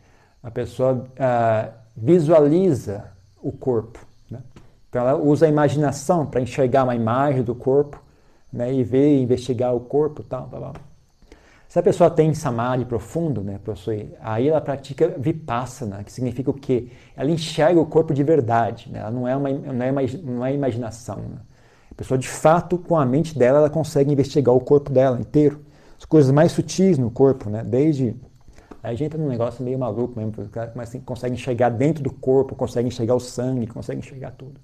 A: A pessoa uh, visualiza o corpo. Né? Então ela usa a imaginação para enxergar uma imagem do corpo né? e ver investigar o corpo. Tal, tal, tal. Se a pessoa tem samadhi profundo, né, possui, aí ela pratica vipassana, que significa o quê? Ela enxerga o corpo de verdade, né? ela não é uma, não é uma, não é imaginação. Né? pessoa, de fato, com a mente dela, ela consegue investigar o corpo dela inteiro. As coisas mais sutis no corpo, né? Desde. Aí a gente entra num negócio meio maluco mesmo, cara consegue enxergar dentro do corpo, consegue enxergar o sangue, consegue enxergar tudo.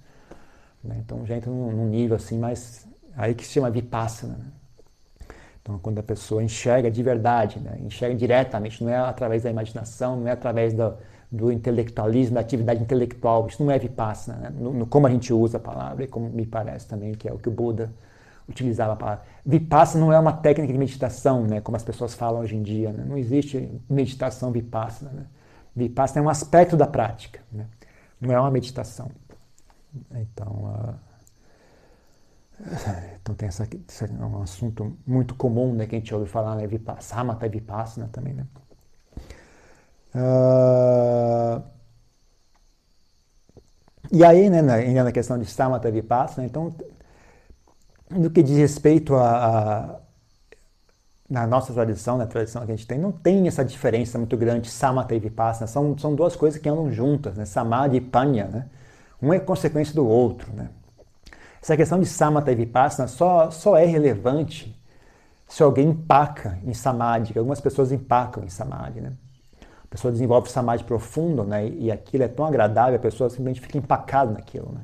A: Né? Então já entra num, num, nível assim mais. Aí que se chama vipassana. Né? Então, quando a pessoa enxerga de verdade, né? enxerga diretamente, não é através da imaginação, não é através da, do intelectualismo, da atividade intelectual. Isso não é vipassana, né? no, no, como a gente usa a palavra e como me parece também que é o que o Buda utilizava a palavra. Vipassana não é uma técnica de meditação, né? como as pessoas falam hoje em dia. Né? Não existe meditação vipassana. Né? Vipassana é um aspecto da prática, né? não é uma meditação. Então, uh... então tem essa, esse é um assunto muito comum né, que a gente ouve falar, né? Vipassana, Samatha Vipassana também. Né? Uh, e aí, né, ainda na questão de Samatha Vipassana, então, no que diz respeito a, a, na nossa tradição, na tradição que a gente tem, não tem essa diferença muito grande, Samatha e Vipassana, são, são duas coisas que andam juntas, né, Samadhi e Panya, né, um é consequência do outro, né. Essa questão de Samatha e Vipassana só, só é relevante se alguém empaca em Samadhi, algumas pessoas empacam em Samadhi, né. A pessoa desenvolve samadhi profundo, né? E aquilo é tão agradável, a pessoa simplesmente fica empacada naquilo, né?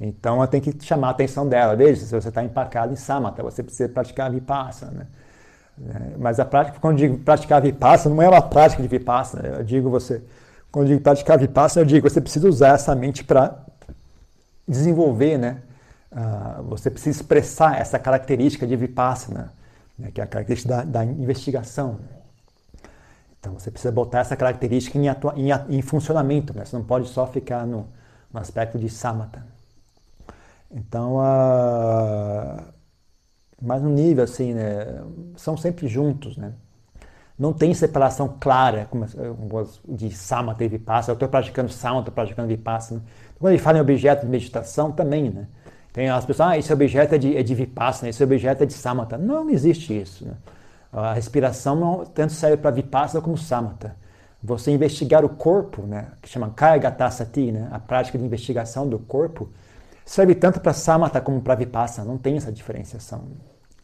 A: Então ela tem que chamar a atenção dela. Veja, se você está empacado em samatha, você precisa praticar vipassana, né? É, mas a prática, quando eu digo praticar vipassana, não é uma prática de vipassana. Eu digo você, quando eu digo praticar vipassana, eu digo você precisa usar essa mente para desenvolver, né? Uh, você precisa expressar essa característica de vipassana, né? que é a característica da, da investigação. Então você precisa botar essa característica em, atua, em, em funcionamento, né? você não pode só ficar no, no aspecto de samatha. Então, uh, mas no nível assim, né, são sempre juntos, né? Não tem separação clara como, de samatha e vipassana. Eu estou praticando samatha, estou praticando vipassana. Quando ele fala em objeto de meditação, também, né? Tem as pessoas, ah, esse objeto é de, é de vipassana, esse objeto é de samatha. Não, existe isso. Né? A respiração não tanto serve para vipassana como samatha. Você investigar o corpo, né, que chama Kayagatasati, né, a prática de investigação do corpo, serve tanto para samatha como para vipassana. Não tem essa diferenciação.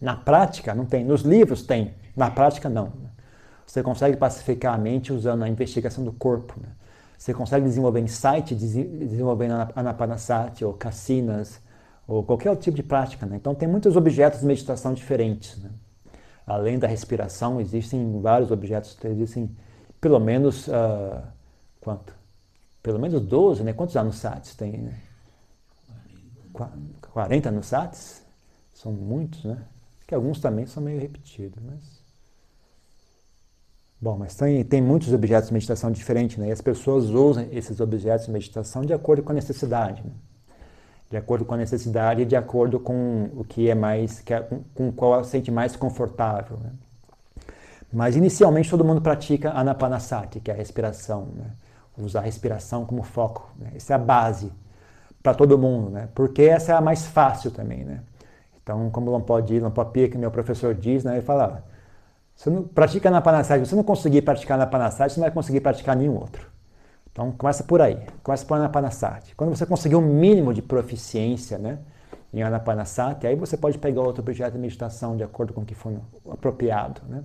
A: Na prática, não tem. Nos livros tem. Na prática, não. Você consegue pacificar a mente usando a investigação do corpo. Né? Você consegue desenvolver insight desenvolvendo anapanasati ou cassinas ou qualquer outro tipo de prática. Né? Então, tem muitos objetos de meditação diferentes. Né? Além da respiração, existem vários objetos, existem pelo menos, uh, quanto? Pelo menos 12, né? Quantos anusatis tem? Né? 40 anusatis? São muitos, né? Que alguns também são meio repetidos, mas... Bom, mas tem, tem muitos objetos de meditação diferentes, né? E as pessoas usam esses objetos de meditação de acordo com a necessidade, né? De acordo com a necessidade de acordo com o que é mais, é, com, qual se sente mais confortável. Né? Mas inicialmente todo mundo pratica anapanasati, que é a respiração, né? usar a respiração como foco. Né? Essa é a base para todo mundo, né? porque essa é a mais fácil também. Né? Então, como Lampodi, Lampopia, que meu professor diz, né? ele fala, você não pratica anapanasati, se você não conseguir praticar anapanasati, você não vai conseguir praticar nenhum outro. Então começa por aí, começa por Anapanasati. Quando você conseguir um mínimo de proficiência né, em Anapanasati, aí você pode pegar outro objeto de meditação de acordo com o que for apropriado. Né?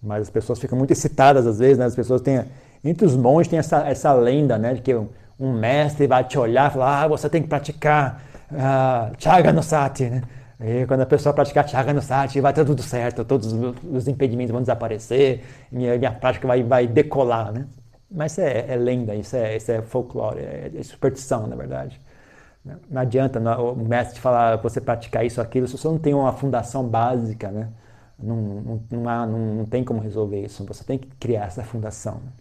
A: Mas as pessoas ficam muito excitadas às vezes, né? as pessoas têm, entre os monges tem essa, essa lenda né, de que um, mestre vai te olhar e falar, ah, você tem que praticar uh, Chaganasati, né? E quando a pessoa praticar Chaganasati, vai ter tudo certo, todos os impedimentos vão desaparecer, minha, minha prática vai, vai decolar, né? Mas é, é lenda, isso é, isso é folclore, é, é superstição, na verdade. Não adianta o mestre falar você praticar isso aquilo se você não tem uma fundação básica, né? Não, não, não, há, não, não tem como resolver isso. Você tem que criar essa fundação. Né?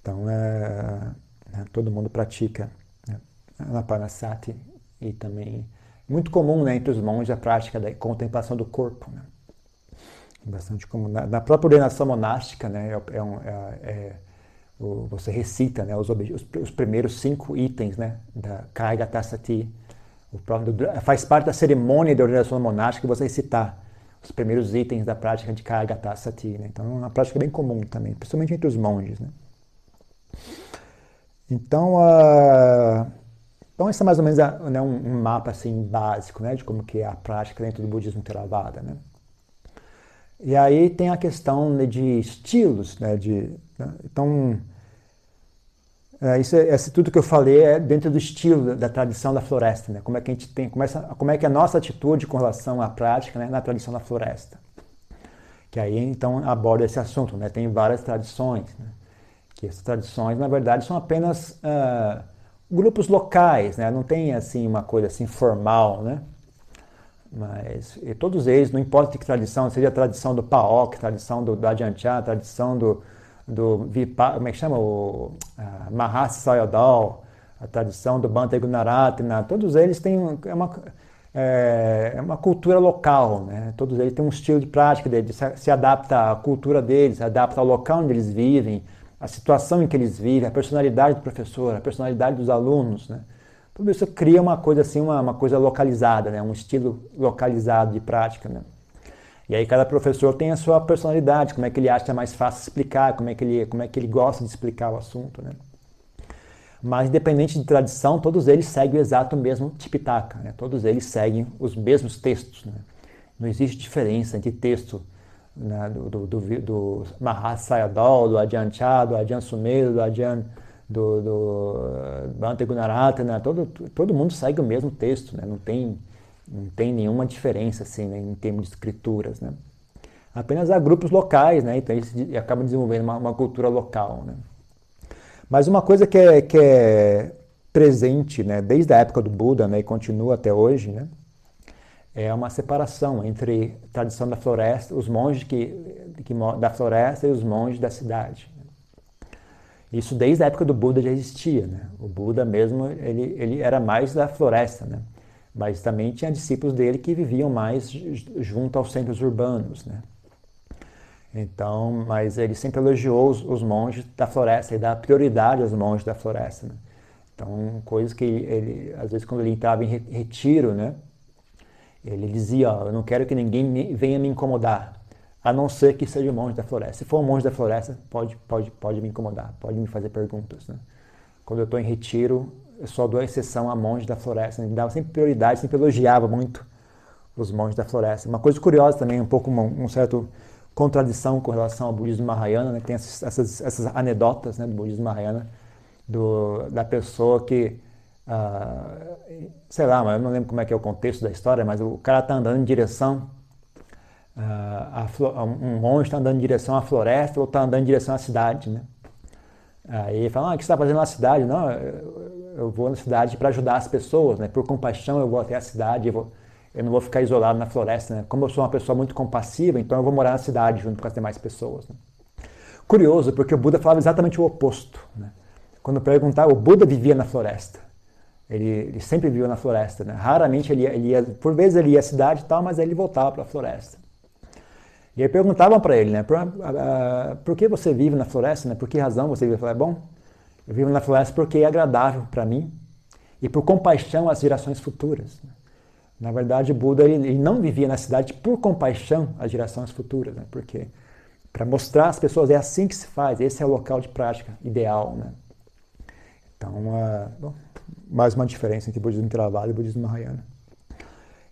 A: Então, é, né, todo mundo pratica né? Anapanasati e também muito comum né, entre os monges a prática da contemplação do corpo. Né? Bastante comum. Na, na, própria ordenação monástica, né, é, é, um, é, é o, você recita né, os, os, os, primeiros cinco itens né, da Kaiga Tassati. O próprio, faz parte da cerimônia da ordenação monástica você recitar os primeiros itens da prática de Kaiga Tassati. Né? Então é uma prática bem comum também, principalmente entre os monges. Né? Então, então esse é mais ou menos né, um, um, mapa assim, básico né, de como que é a prática dentro do budismo Theravada. Né? E aí tem a questão né, de estilos, né, de, né, então é, isso, é, esse tudo que eu falei é dentro do estilo da, tradição da floresta, né, como é que a gente tem, como, essa, como é que é a nossa atitude com relação à prática né, na tradição da floresta, que aí então aborda esse assunto, né, tem várias tradições, né, que essas tradições na verdade são apenas uh, grupos locais, né, não tem assim uma coisa assim formal, né, mas todos eles, não importa que tradição, seja a tradição do Paok, tradição do, do Adyanchá, tradição do, do Vipa, como é que chama? O uh, a tradição do Bhante Gunaratna, todos eles têm é uma, é, é, uma cultura local, né? todos eles têm um estilo de prática deles, se, se adapta à cultura deles, se adapta ao local onde eles vivem, à situação em que eles vivem, à personalidade do professor, à personalidade dos alunos, né? Tudo isso cria uma coisa assim, uma, uma coisa localizada, né? um estilo localizado de prática. Né? E aí cada professor tem a sua personalidade, como é que ele acha mais fácil explicar, como é que ele, como é que ele gosta de explicar o assunto. Né? Mas independente de tradição, todos eles seguem o exato mesmo Tipitaka, né? todos eles seguem os mesmos textos. Né? Não existe diferença entre texto né? do, do, do, do Mahasayadol, do Adyan Chá, do Adyan Sumedo, do Adyan do, do Bhante Gunaratana, todo, todo mundo segue o mesmo texto, né? não, tem, não tem nenhuma diferença assim, né? em termos de escrituras. Né? Apenas há grupos locais, né? então eles acabam desenvolvendo uma, uma cultura local. Né? Mas uma coisa que é, que é presente né? desde a época do Buda né? e continua até hoje, né? é uma separação entre a tradição da floresta, os monges que, que, da floresta e os monges da cidade. Isso desde a época do Buda já existia, né? O Buda mesmo, ele, ele era mais da floresta, né? Mas também tinha discípulos dele que viviam mais junto aos centros urbanos, né? Então, mas ele sempre elogiou os, os monges da floresta e dá prioridade aos monges da floresta. Né? Então, coisas que ele, às vezes, quando ele entrava em retiro, né, ele dizia: ó, Eu não quero que ninguém venha me incomodar, a não ser que seja o monge da floresta. Se for um monge da floresta, pode, pode, pode me incomodar, pode me fazer perguntas. Né? Quando eu estou em retiro, eu só dou exceção a monge da floresta. Ele dava sempre prioridade, sempre elogiava muito os monges da floresta. Uma coisa curiosa também, um pouco um, um certo contradição com relação ao budismo Mahayana, né? tem essas, essas, essas anedotas né, do budismo Mahayana, do, da pessoa que, uh, sei lá, eu não lembro como é que é o contexto da história, mas o cara está andando em direção, uh, a, um monge está andando em direção à floresta ou está andando em direção à cidade, né? Aí ele fala, ah, o que você está fazendo na cidade? Não, eu, vou na cidade para ajudar as pessoas, né? Por compaixão eu vou até a cidade, eu vou eu não vou ficar isolado na floresta, né? Como eu sou uma pessoa muito compassiva, então eu vou morar na cidade junto com as demais pessoas. Né? Curioso, porque o Buda falava exatamente o oposto. Né? Quando perguntava, o Buda vivia na floresta. Ele, ele sempre vivia na floresta. Né? Raramente ele ele ia, por vezes ele ia à cidade e tal, mas aí ele voltava para a floresta. E aí perguntavam para ele, né? Por, uh, por, que você vive na floresta? Né? Por que razão você vive? Ele falou, bom, eu vivo na floresta porque é agradável para mim e por compaixão às gerações futuras. Na verdade, Buda ele, ele, não vivia na cidade por compaixão às gerações futuras, né? porque para mostrar às pessoas é assim que se faz, esse é o local de prática ideal. Né? Então, uh, bom, mais uma diferença entre budismo Theravada e budismo Mahayana.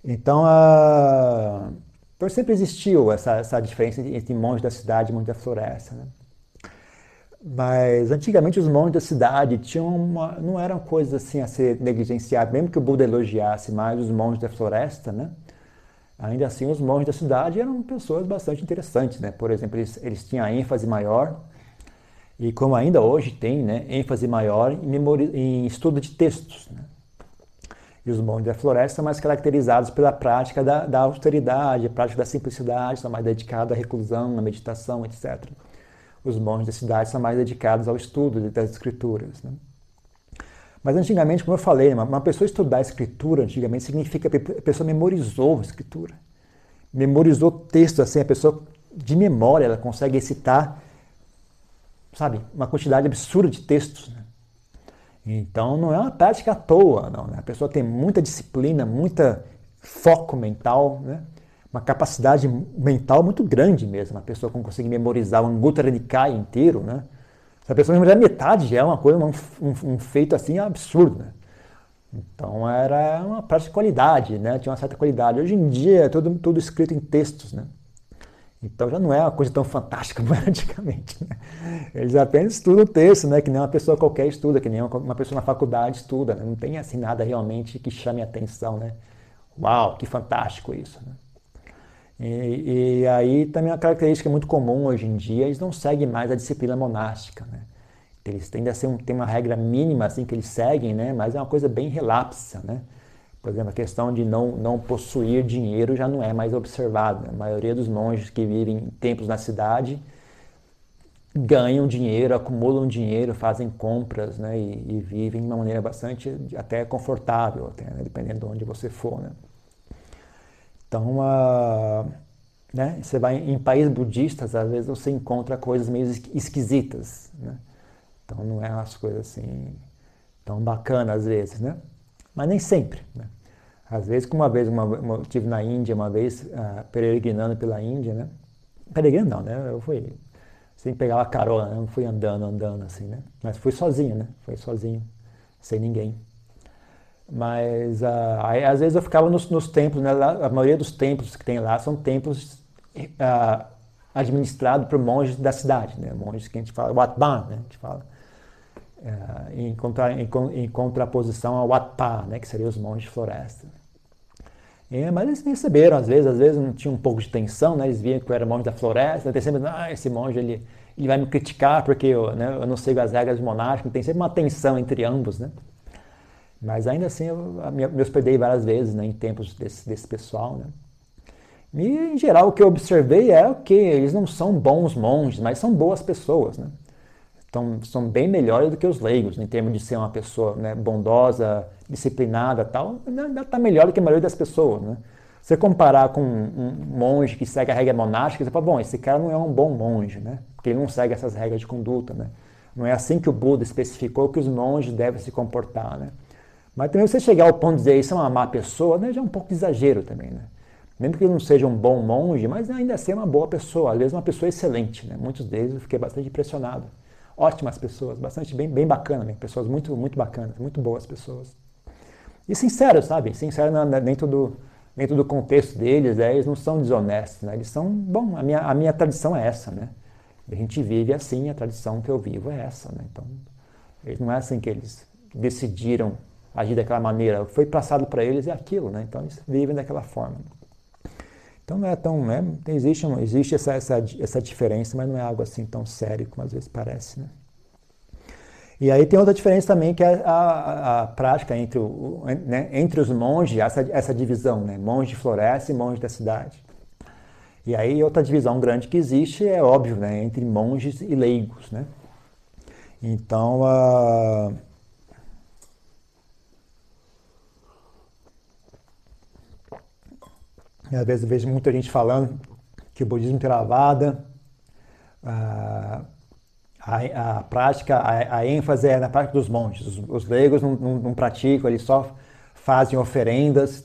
A: Então, uh, então sempre existiu essa, essa diferença entre monges da cidade e monges da floresta. Né? Mas antigamente os monges da cidade tinham uma, não eram coisas assim a ser negligenciadas, mesmo que o Buda elogiasse mais os monges da floresta, né? Ainda assim, os monges da cidade eram pessoas bastante interessantes, né? Por exemplo, eles, eles tinham ênfase maior, e como ainda hoje tem, né, ênfase maior em, memori em estudo de textos. Né? E os monges da floresta são mais caracterizados pela prática da, da austeridade, a prática da simplicidade, são mais dedicados à reclusão, à meditação, etc os monges da cidade são mais dedicados ao estudo das escrituras. Né? Mas antigamente, como eu falei, uma pessoa estudar escritura antigamente significa que a pessoa memorizou a escritura. Memorizou texto, assim, a pessoa de memória, ela consegue recitar, sabe, uma quantidade absurda de textos. Então não é uma prática à toa, não. Né? A pessoa tem muita disciplina, muita foco mental, né? uma capacidade mental muito grande mesmo. Uma pessoa que consegue memorizar o Anguttara Nikaya inteiro, né? Se a pessoa memorizar metade já é uma coisa, um, um, um, feito assim absurdo, né? Então era uma prática de qualidade, né? Tinha uma certa qualidade. Hoje em dia é tudo, tudo escrito em textos, né? Então já não é uma coisa tão fantástica como era antigamente. Né? Eles apenas estudam o texto, né? que nem uma pessoa qualquer estuda, que nem uma pessoa na faculdade estuda. Né? Não tem assim nada realmente que chame atenção. Né? Uau, que fantástico isso. Né? E, e, aí também uma característica muito comum hoje em dia, eles não seguem mais a disciplina monástica, né? Eles tendem a ser um, tem uma regra mínima assim que eles seguem, né? Mas é uma coisa bem relapsa, né? Por exemplo, a questão de não, não possuir dinheiro já não é mais observada. A maioria dos monges que vivem em templos na cidade ganham dinheiro, acumulam dinheiro, fazem compras, né? E, e vivem de uma maneira bastante até confortável, até, né? dependendo de onde você for, né? Então, uh, né, você vai em países budistas, às vezes você encontra coisas meio esquisitas. Né? Então, não é umas coisas assim tão bacanas às vezes, né? Mas nem sempre. Né? Às vezes, como uma vez, uma, uma, eu estive na Índia uma vez, uh, peregrinando pela Índia, né? Peregrinando não, né? Eu fui sem pegar a carona, né? não fui andando, andando assim, né? Mas fui sozinho, né? Fui sozinho, sem ninguém. Mas uh, aí, às vezes eu ficava nos, nos templos, né? Lá, a maioria dos templos que tem lá são templos uh, administrados por monges da cidade, né? monges que a gente fala, Watban, né? a gente fala, uh, em, contra, em, em, contraposição ao Watpa, né? que seriam os monges de floresta. E, mas eles me receberam, às vezes, às vezes não tinha um pouco de tensão, né? eles viam que eu era monge da floresta, tem sempre, ah, esse monge ele, ele vai me criticar porque eu, né, eu não sigo as regras monásticas, tem sempre uma tensão entre ambos, né? Mas ainda assim eu me hospedei várias vezes né, em tempos desse, desse pessoal. Né? E em geral o que eu observei é que eles não são bons monges, mas são boas pessoas. Né? Então são bem melhores do que os leigos, em termos de ser uma pessoa né, bondosa, disciplinada tal. Ainda está melhor do que a maioria das pessoas. Né? você comparar com um, monge que segue a regra monástica, você fala, bom, esse cara não é um bom monge, né? Porque ele não segue essas regras de conduta, né? Não é assim que o Buda especificou que os monges devem se comportar, né? Mas também você chegar ao ponto de dizer isso é uma má pessoa, né, já é um pouco de exagero também, né? Mesmo que ele não seja um bom monge, mas ainda assim é uma boa pessoa, às vezes uma pessoa excelente, né? Muitos deles eu fiquei bastante impressionado. Ótimas pessoas, bastante bem, bem bacana, né? pessoas muito, muito bacanas, muito boas pessoas. E sinceros, sabe? Sincero dentro do, dentro do contexto deles, né? eles não são desonestos, né? Eles são, bom, a minha, a minha tradição é essa, né? A gente vive assim, a tradição que eu vivo é essa, né? Então, não é assim que eles decidiram agir daquela maneira, foi passado para eles é aquilo, né? Então eles vivem daquela forma. Então não é tão, né? existe, existe essa, essa, essa diferença, mas não é algo assim tão sério como às vezes parece, né? E aí tem outra diferença também que é a, a, a prática entre, o, né, entre os monges, essa, essa divisão, né? Monge de floresta e monge da cidade. E aí outra divisão grande que existe é óbvio, né? Entre monges e leigos, né? Então, uh, às vezes eu vejo muita gente falando que o budismo Theravada, a, a, a prática, a, a, ênfase é na prática dos monges. Os, os leigos não, não, não, praticam, eles só fazem oferendas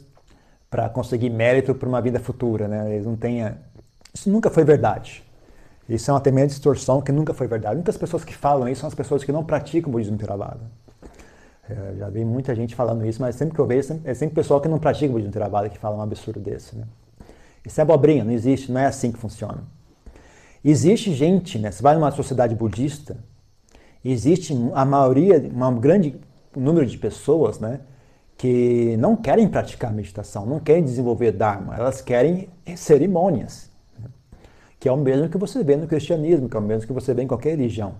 A: para conseguir mérito para uma vida futura. Né? Eles não têm. Isso nunca foi verdade. Isso é uma tremenda distorção que nunca foi verdade. Muitas pessoas que falam isso são as pessoas que não praticam o budismo Theravada. É, já vi muita gente falando isso, mas sempre que eu vejo, é sempre pessoal que não pratica o budismo Theravada que fala um absurdo desse. Né? Isso é abobrinha, não existe, não é assim que funciona. Existe gente, né? Você vai numa sociedade budista, existe a maioria, um grande número de pessoas, né? Que não querem praticar meditação, não querem desenvolver Dharma, elas querem cerimônias, né? que é o mesmo que você vê no cristianismo, que é o mesmo que você vê em qualquer religião.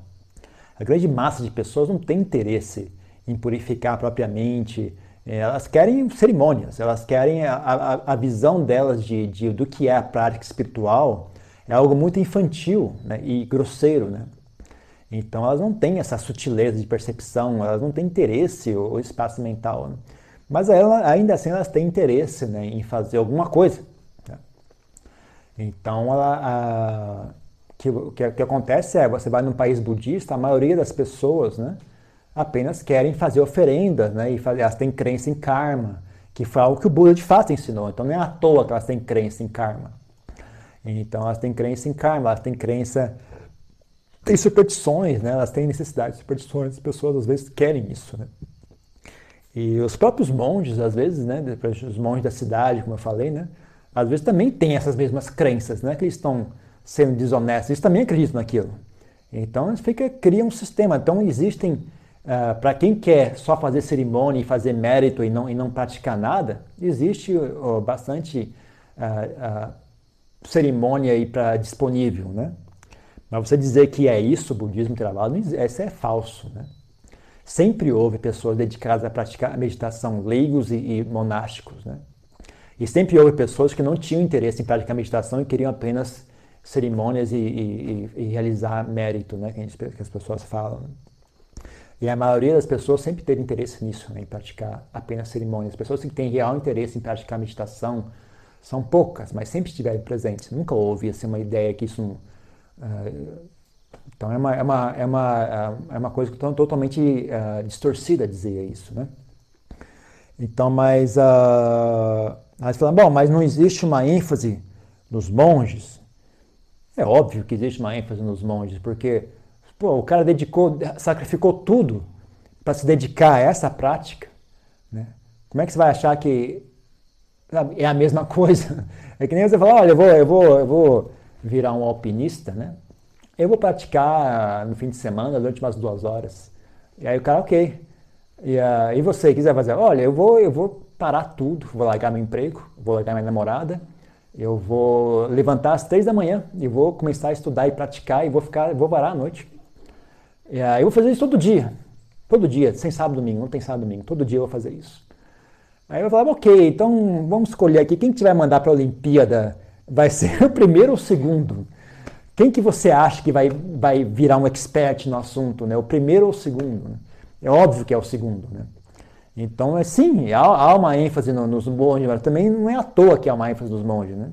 A: A grande massa de pessoas não tem interesse em purificar propriamente. É, elas querem cerimônias, elas querem a, a, a visão delas de, de, do que é a prática espiritual é algo muito infantil né, e grosseiro. Né? Então elas não têm essa sutileza de percepção, elas não têm interesse ou espaço mental. Né? Mas ela, ainda assim elas têm interesse né, em fazer alguma coisa. Né? Então ela, a, que, que, que acontece é, você vai num país budista, a maioria das pessoas, né? apenas querem fazer oferendas, né? E elas têm crença em karma, que foi algo que o Buda de fato ensinou. Então não é à toa que elas têm crença em karma. Então elas têm crença em karma, elas têm crença, têm superstições, né? Elas têm necessidade de superstições. As pessoas às vezes querem isso, né? E os próprios monges, às vezes, né? Os monges da cidade, como eu falei, né? Às vezes também têm essas mesmas crenças, né? Que eles estão sendo desonestos. Eles também acreditam naquilo. Então eles fica, criam um sistema. Então existem Uh, ah, para quem quer só fazer cerimônia e fazer mérito e não, e não praticar nada, existe uh, bastante uh, cerimônia aí para disponível, né? Mas você dizer que é isso, o budismo travado, isso é falso, né? Sempre houve pessoas dedicadas a praticar a meditação, leigos e, e monásticos, né? E sempre houve pessoas que não tinham interesse em praticar meditação e queriam apenas cerimônias e, e, e realizar mérito, né? Que, gente, que as pessoas falam. E a maioria das pessoas sempre teve interesse nisso, né, em praticar apenas cerimônias. As pessoas que têm real interesse em praticar meditação são poucas, mas sempre estiveram presentes. Nunca houve assim, uma ideia que isso. Uh, então é uma, é, uma, é, uma, é uma coisa totalmente uh, distorcida dizer isso. Né? Então, mas. Uh, aí você bom, mas não existe uma ênfase nos monges? É óbvio que existe uma ênfase nos monges, porque Pô, o cara dedicou, sacrificou tudo para se dedicar a essa prática. Né? Como é que você vai achar que sabe, é a mesma coisa? É que nem você falar, olha, eu vou, eu vou, eu vou virar um alpinista, né? Eu vou praticar no fim de semana durante umas duas horas. E aí o cara, ok. E, uh, e você quiser fazer, olha, eu vou, eu vou parar tudo, vou largar meu emprego, vou largar minha namorada, eu vou levantar às três da manhã e vou começar a estudar e praticar e vou ficar, vou varar à noite. É, eu vou fazer isso todo dia. Todo dia, sem sábado e domingo, não tem sábado e domingo. Todo dia eu vou fazer isso. Aí eu falava, ok, então vamos escolher aqui. Quem que vai mandar para a Olimpíada vai ser o primeiro ou o segundo? Quem que você acha que vai, vai virar um expert no assunto? Né? O primeiro ou o segundo? Né? É óbvio que é o segundo. Né? Então, é, sim, há, há uma ênfase no, nos monges, mas também não é à toa que há uma ênfase nos monges. Né?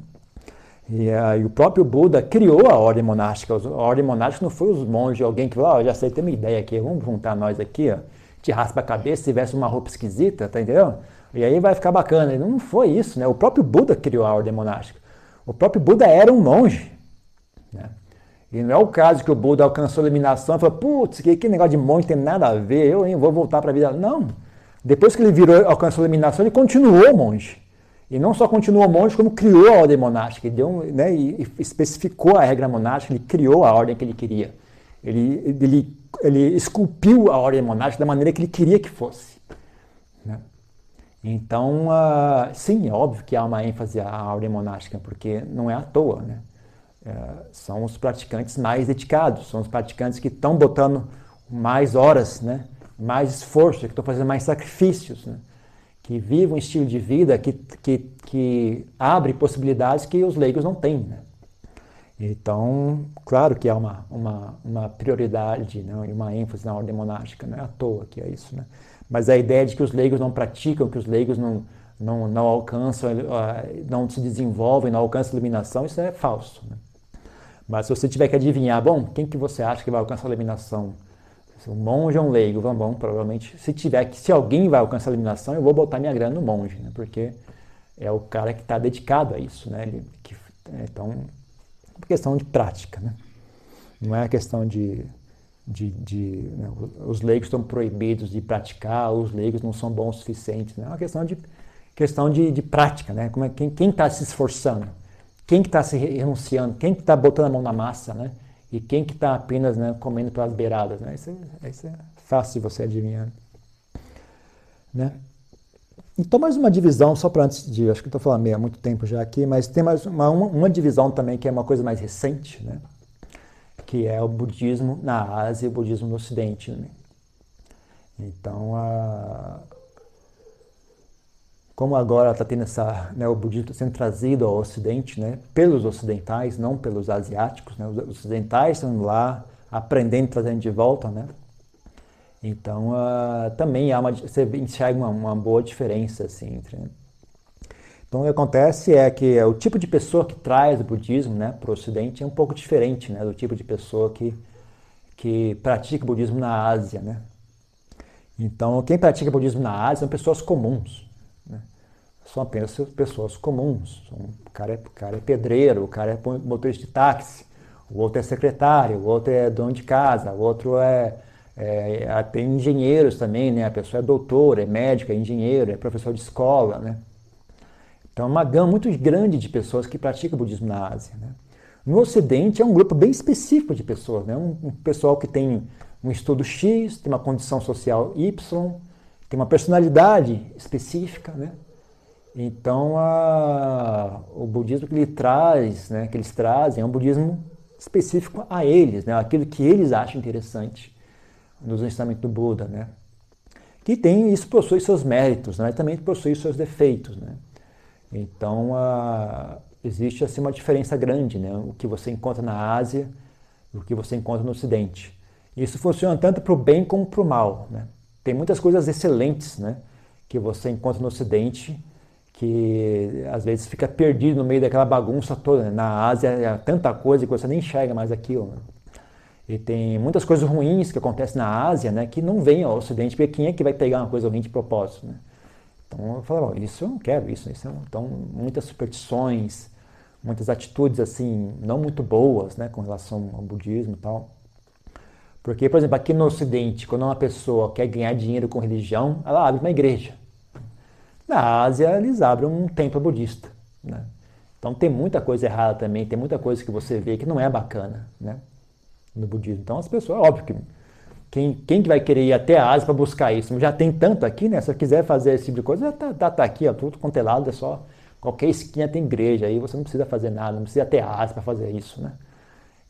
A: E, uh, e, o próprio Buda criou a ordem monástica. A ordem monástica não foi os monges, alguém que falou, oh, já sei, tem uma ideia aqui, vamos juntar nós aqui, ó, te raspa a cabeça, se tivesse uma roupa esquisita, tá entendendo? E aí vai ficar bacana. Não foi isso, né? O próprio Buda criou a ordem monástica. O próprio Buda era um monge. Né? E não é o caso que o Buda alcançou a iluminação e falou, putz, que, que negócio de monge tem nada a ver, eu hein, vou voltar para a vida. Não. Depois que ele virou, alcançou a iluminação, ele continuou monge. E não só continuou monge, como criou a ordem monástica, e, deu, né, e especificou a regra monástica, ele criou a ordem que ele queria. Ele, ele, ele esculpiu a ordem monástica da maneira que ele queria que fosse. Né? Então, uh, sim, é óbvio que há uma ênfase à ordem monástica, porque não é à toa. Né? É, são os praticantes mais dedicados, são os praticantes que estão botando mais horas, né? mais esforço, que estão fazendo mais sacrifícios. Né? que vive um estilo de vida que, que, que abre possibilidades que os leigos não têm. Né? Então, claro que há uma, uma, uma prioridade né, e uma ênfase na ordem monástica, não é à toa que é isso. Né? Mas a ideia de que os leigos não praticam, que os leigos não, não, não alcançam, não se desenvolvem, não alcançam a iluminação, isso é falso. Né? Mas se você tiver que adivinhar, bom, quem que você acha que vai alcançar a iluminação? Um monge ou um leigo, vamos, bom, provavelmente, se tiver que, se alguém vai alcançar a iluminação, eu vou botar minha grana no monge, né? Porque é o cara que está dedicado a isso, né? Ele, que, então, é questão de prática, né? Não é questão de, de, de né? os leigos estão proibidos de praticar, os leigos não são bons o suficiente, né? É uma questão de questão de, de prática, né? Como é, quem está se esforçando, quem está se renunciando, quem está botando a mão na massa, né? e quem que está apenas né, comendo pelas beiradas. Né? Isso, é, isso é fácil de você adivinhar. Né? Então, mais uma divisão, só para antes de. Acho que estou falando meio há muito tempo já aqui, mas tem mais uma, uma, uma, divisão também que é uma coisa mais recente, né? Que é o budismo na Ásia e o budismo no Ocidente. Né? Então, a, como agora está tendo essa, né, o budismo sendo trazido ao Ocidente, né, pelos ocidentais, não pelos asiáticos, né, os ocidentais estão lá aprendendo, trazendo de volta, né. Então também há uma, você enxerga uma, uma boa diferença assim entre. Né? Então o que acontece é que o tipo de pessoa que traz o budismo, né, para o Ocidente é um pouco diferente, né, do tipo de pessoa que que pratica o budismo na Ásia, né. Então quem pratica budismo na Ásia são pessoas comuns, são apenas pessoas comuns. O cara, é, o cara é pedreiro, o cara é motorista de táxi, o outro é secretário, o outro é dono de casa, o outro é, é tem engenheiros também, né? A pessoa é doutora, é médica, é engenheiro, é professor de escola, né? Então é uma gama muito grande de pessoas que praticam budismo na Ásia, né? No Ocidente é um grupo bem específico de pessoas, né? Um, pessoal que tem um estudo X, tem uma condição social Y, tem uma personalidade específica, né? Então, a, o budismo que ele traz, né, que eles trazem, é um budismo específico a eles, né, aquilo que eles acham interessante nos ensinamentos do Buda, né, que tem isso possui seus méritos, né, também possui seus defeitos, né. Então, a, existe assim uma diferença grande, né, o que você encontra na Ásia e o que você encontra no Ocidente. Isso funciona tanto para o bem como para o mal, né. Tem muitas coisas excelentes, né, que você encontra no Ocidente que às vezes fica perdido no meio daquela bagunça toda. Né? Na Ásia é tanta coisa que você nem enxerga mais aquilo. Né? E tem muitas coisas ruins que acontecem na Ásia né, que não vêm ao Ocidente, porque quem é que vai pegar uma coisa ruim de propósito? Né? Então eu falo, isso eu não quero, isso. isso então, muitas superstições, muitas atitudes assim, não muito boas né, com relação ao budismo e tal. Porque, por exemplo, aqui no Ocidente, quando uma pessoa quer ganhar dinheiro com religião, ela abre uma igreja. Na Ásia, eles abrem um templo budista. Né? Então tem muita coisa errada também, tem muita coisa que você vê que não é bacana né? no budismo. Então as pessoas, óbvio que quem, quem que vai querer ir até a Ásia para buscar isso? Já tem tanto aqui, né? Se quiser fazer esse tipo de coisa, tá, tá, tá aqui, ó, tudo contelado, é só qualquer esquina tem igreja, aí você não precisa fazer nada, não precisa até a Ásia para fazer isso, né?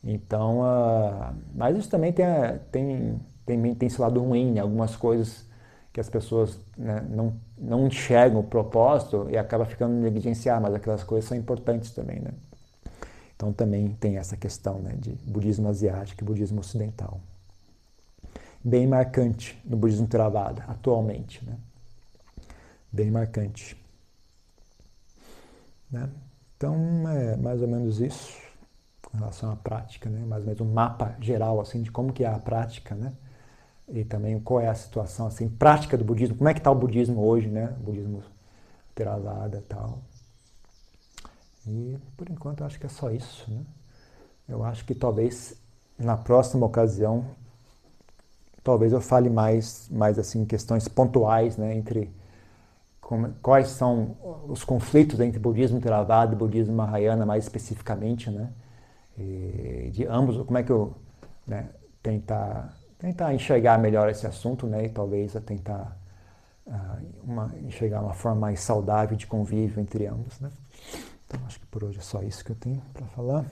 A: Então, uh, mas isso também tem, tem, tem, tem esse lado ruim, né? Algumas coisas que as pessoas né, não, não enxergam o propósito e acaba ficando negligenciar, mas aquelas coisas são importantes também, né? Então também tem essa questão né, de budismo asiático e budismo ocidental. Bem marcante no budismo Theravada, atualmente. Né? bem marcante. Né? Então, é mais ou menos isso com relação à prática, né? mais ou menos um mapa geral assim de como que é a prática, né? E também qual é a situação assim prática do budismo, como é que está o budismo hoje, né? O budismo Theravada tal. E por enquanto eu acho que é só isso, né? Eu acho que talvez na próxima ocasião talvez eu fale mais mais assim questões pontuais, né, entre como, quais são os conflitos entre budismo Theravada e budismo Mahayana mais especificamente, né? E de ambos, como é que eu né, tentar tentar enxergar melhor esse assunto, né? E talvez a tentar uh, uma, enxergar uma forma mais saudável de convívio entre ambos, né? Então acho que por hoje é só isso que eu tenho para falar.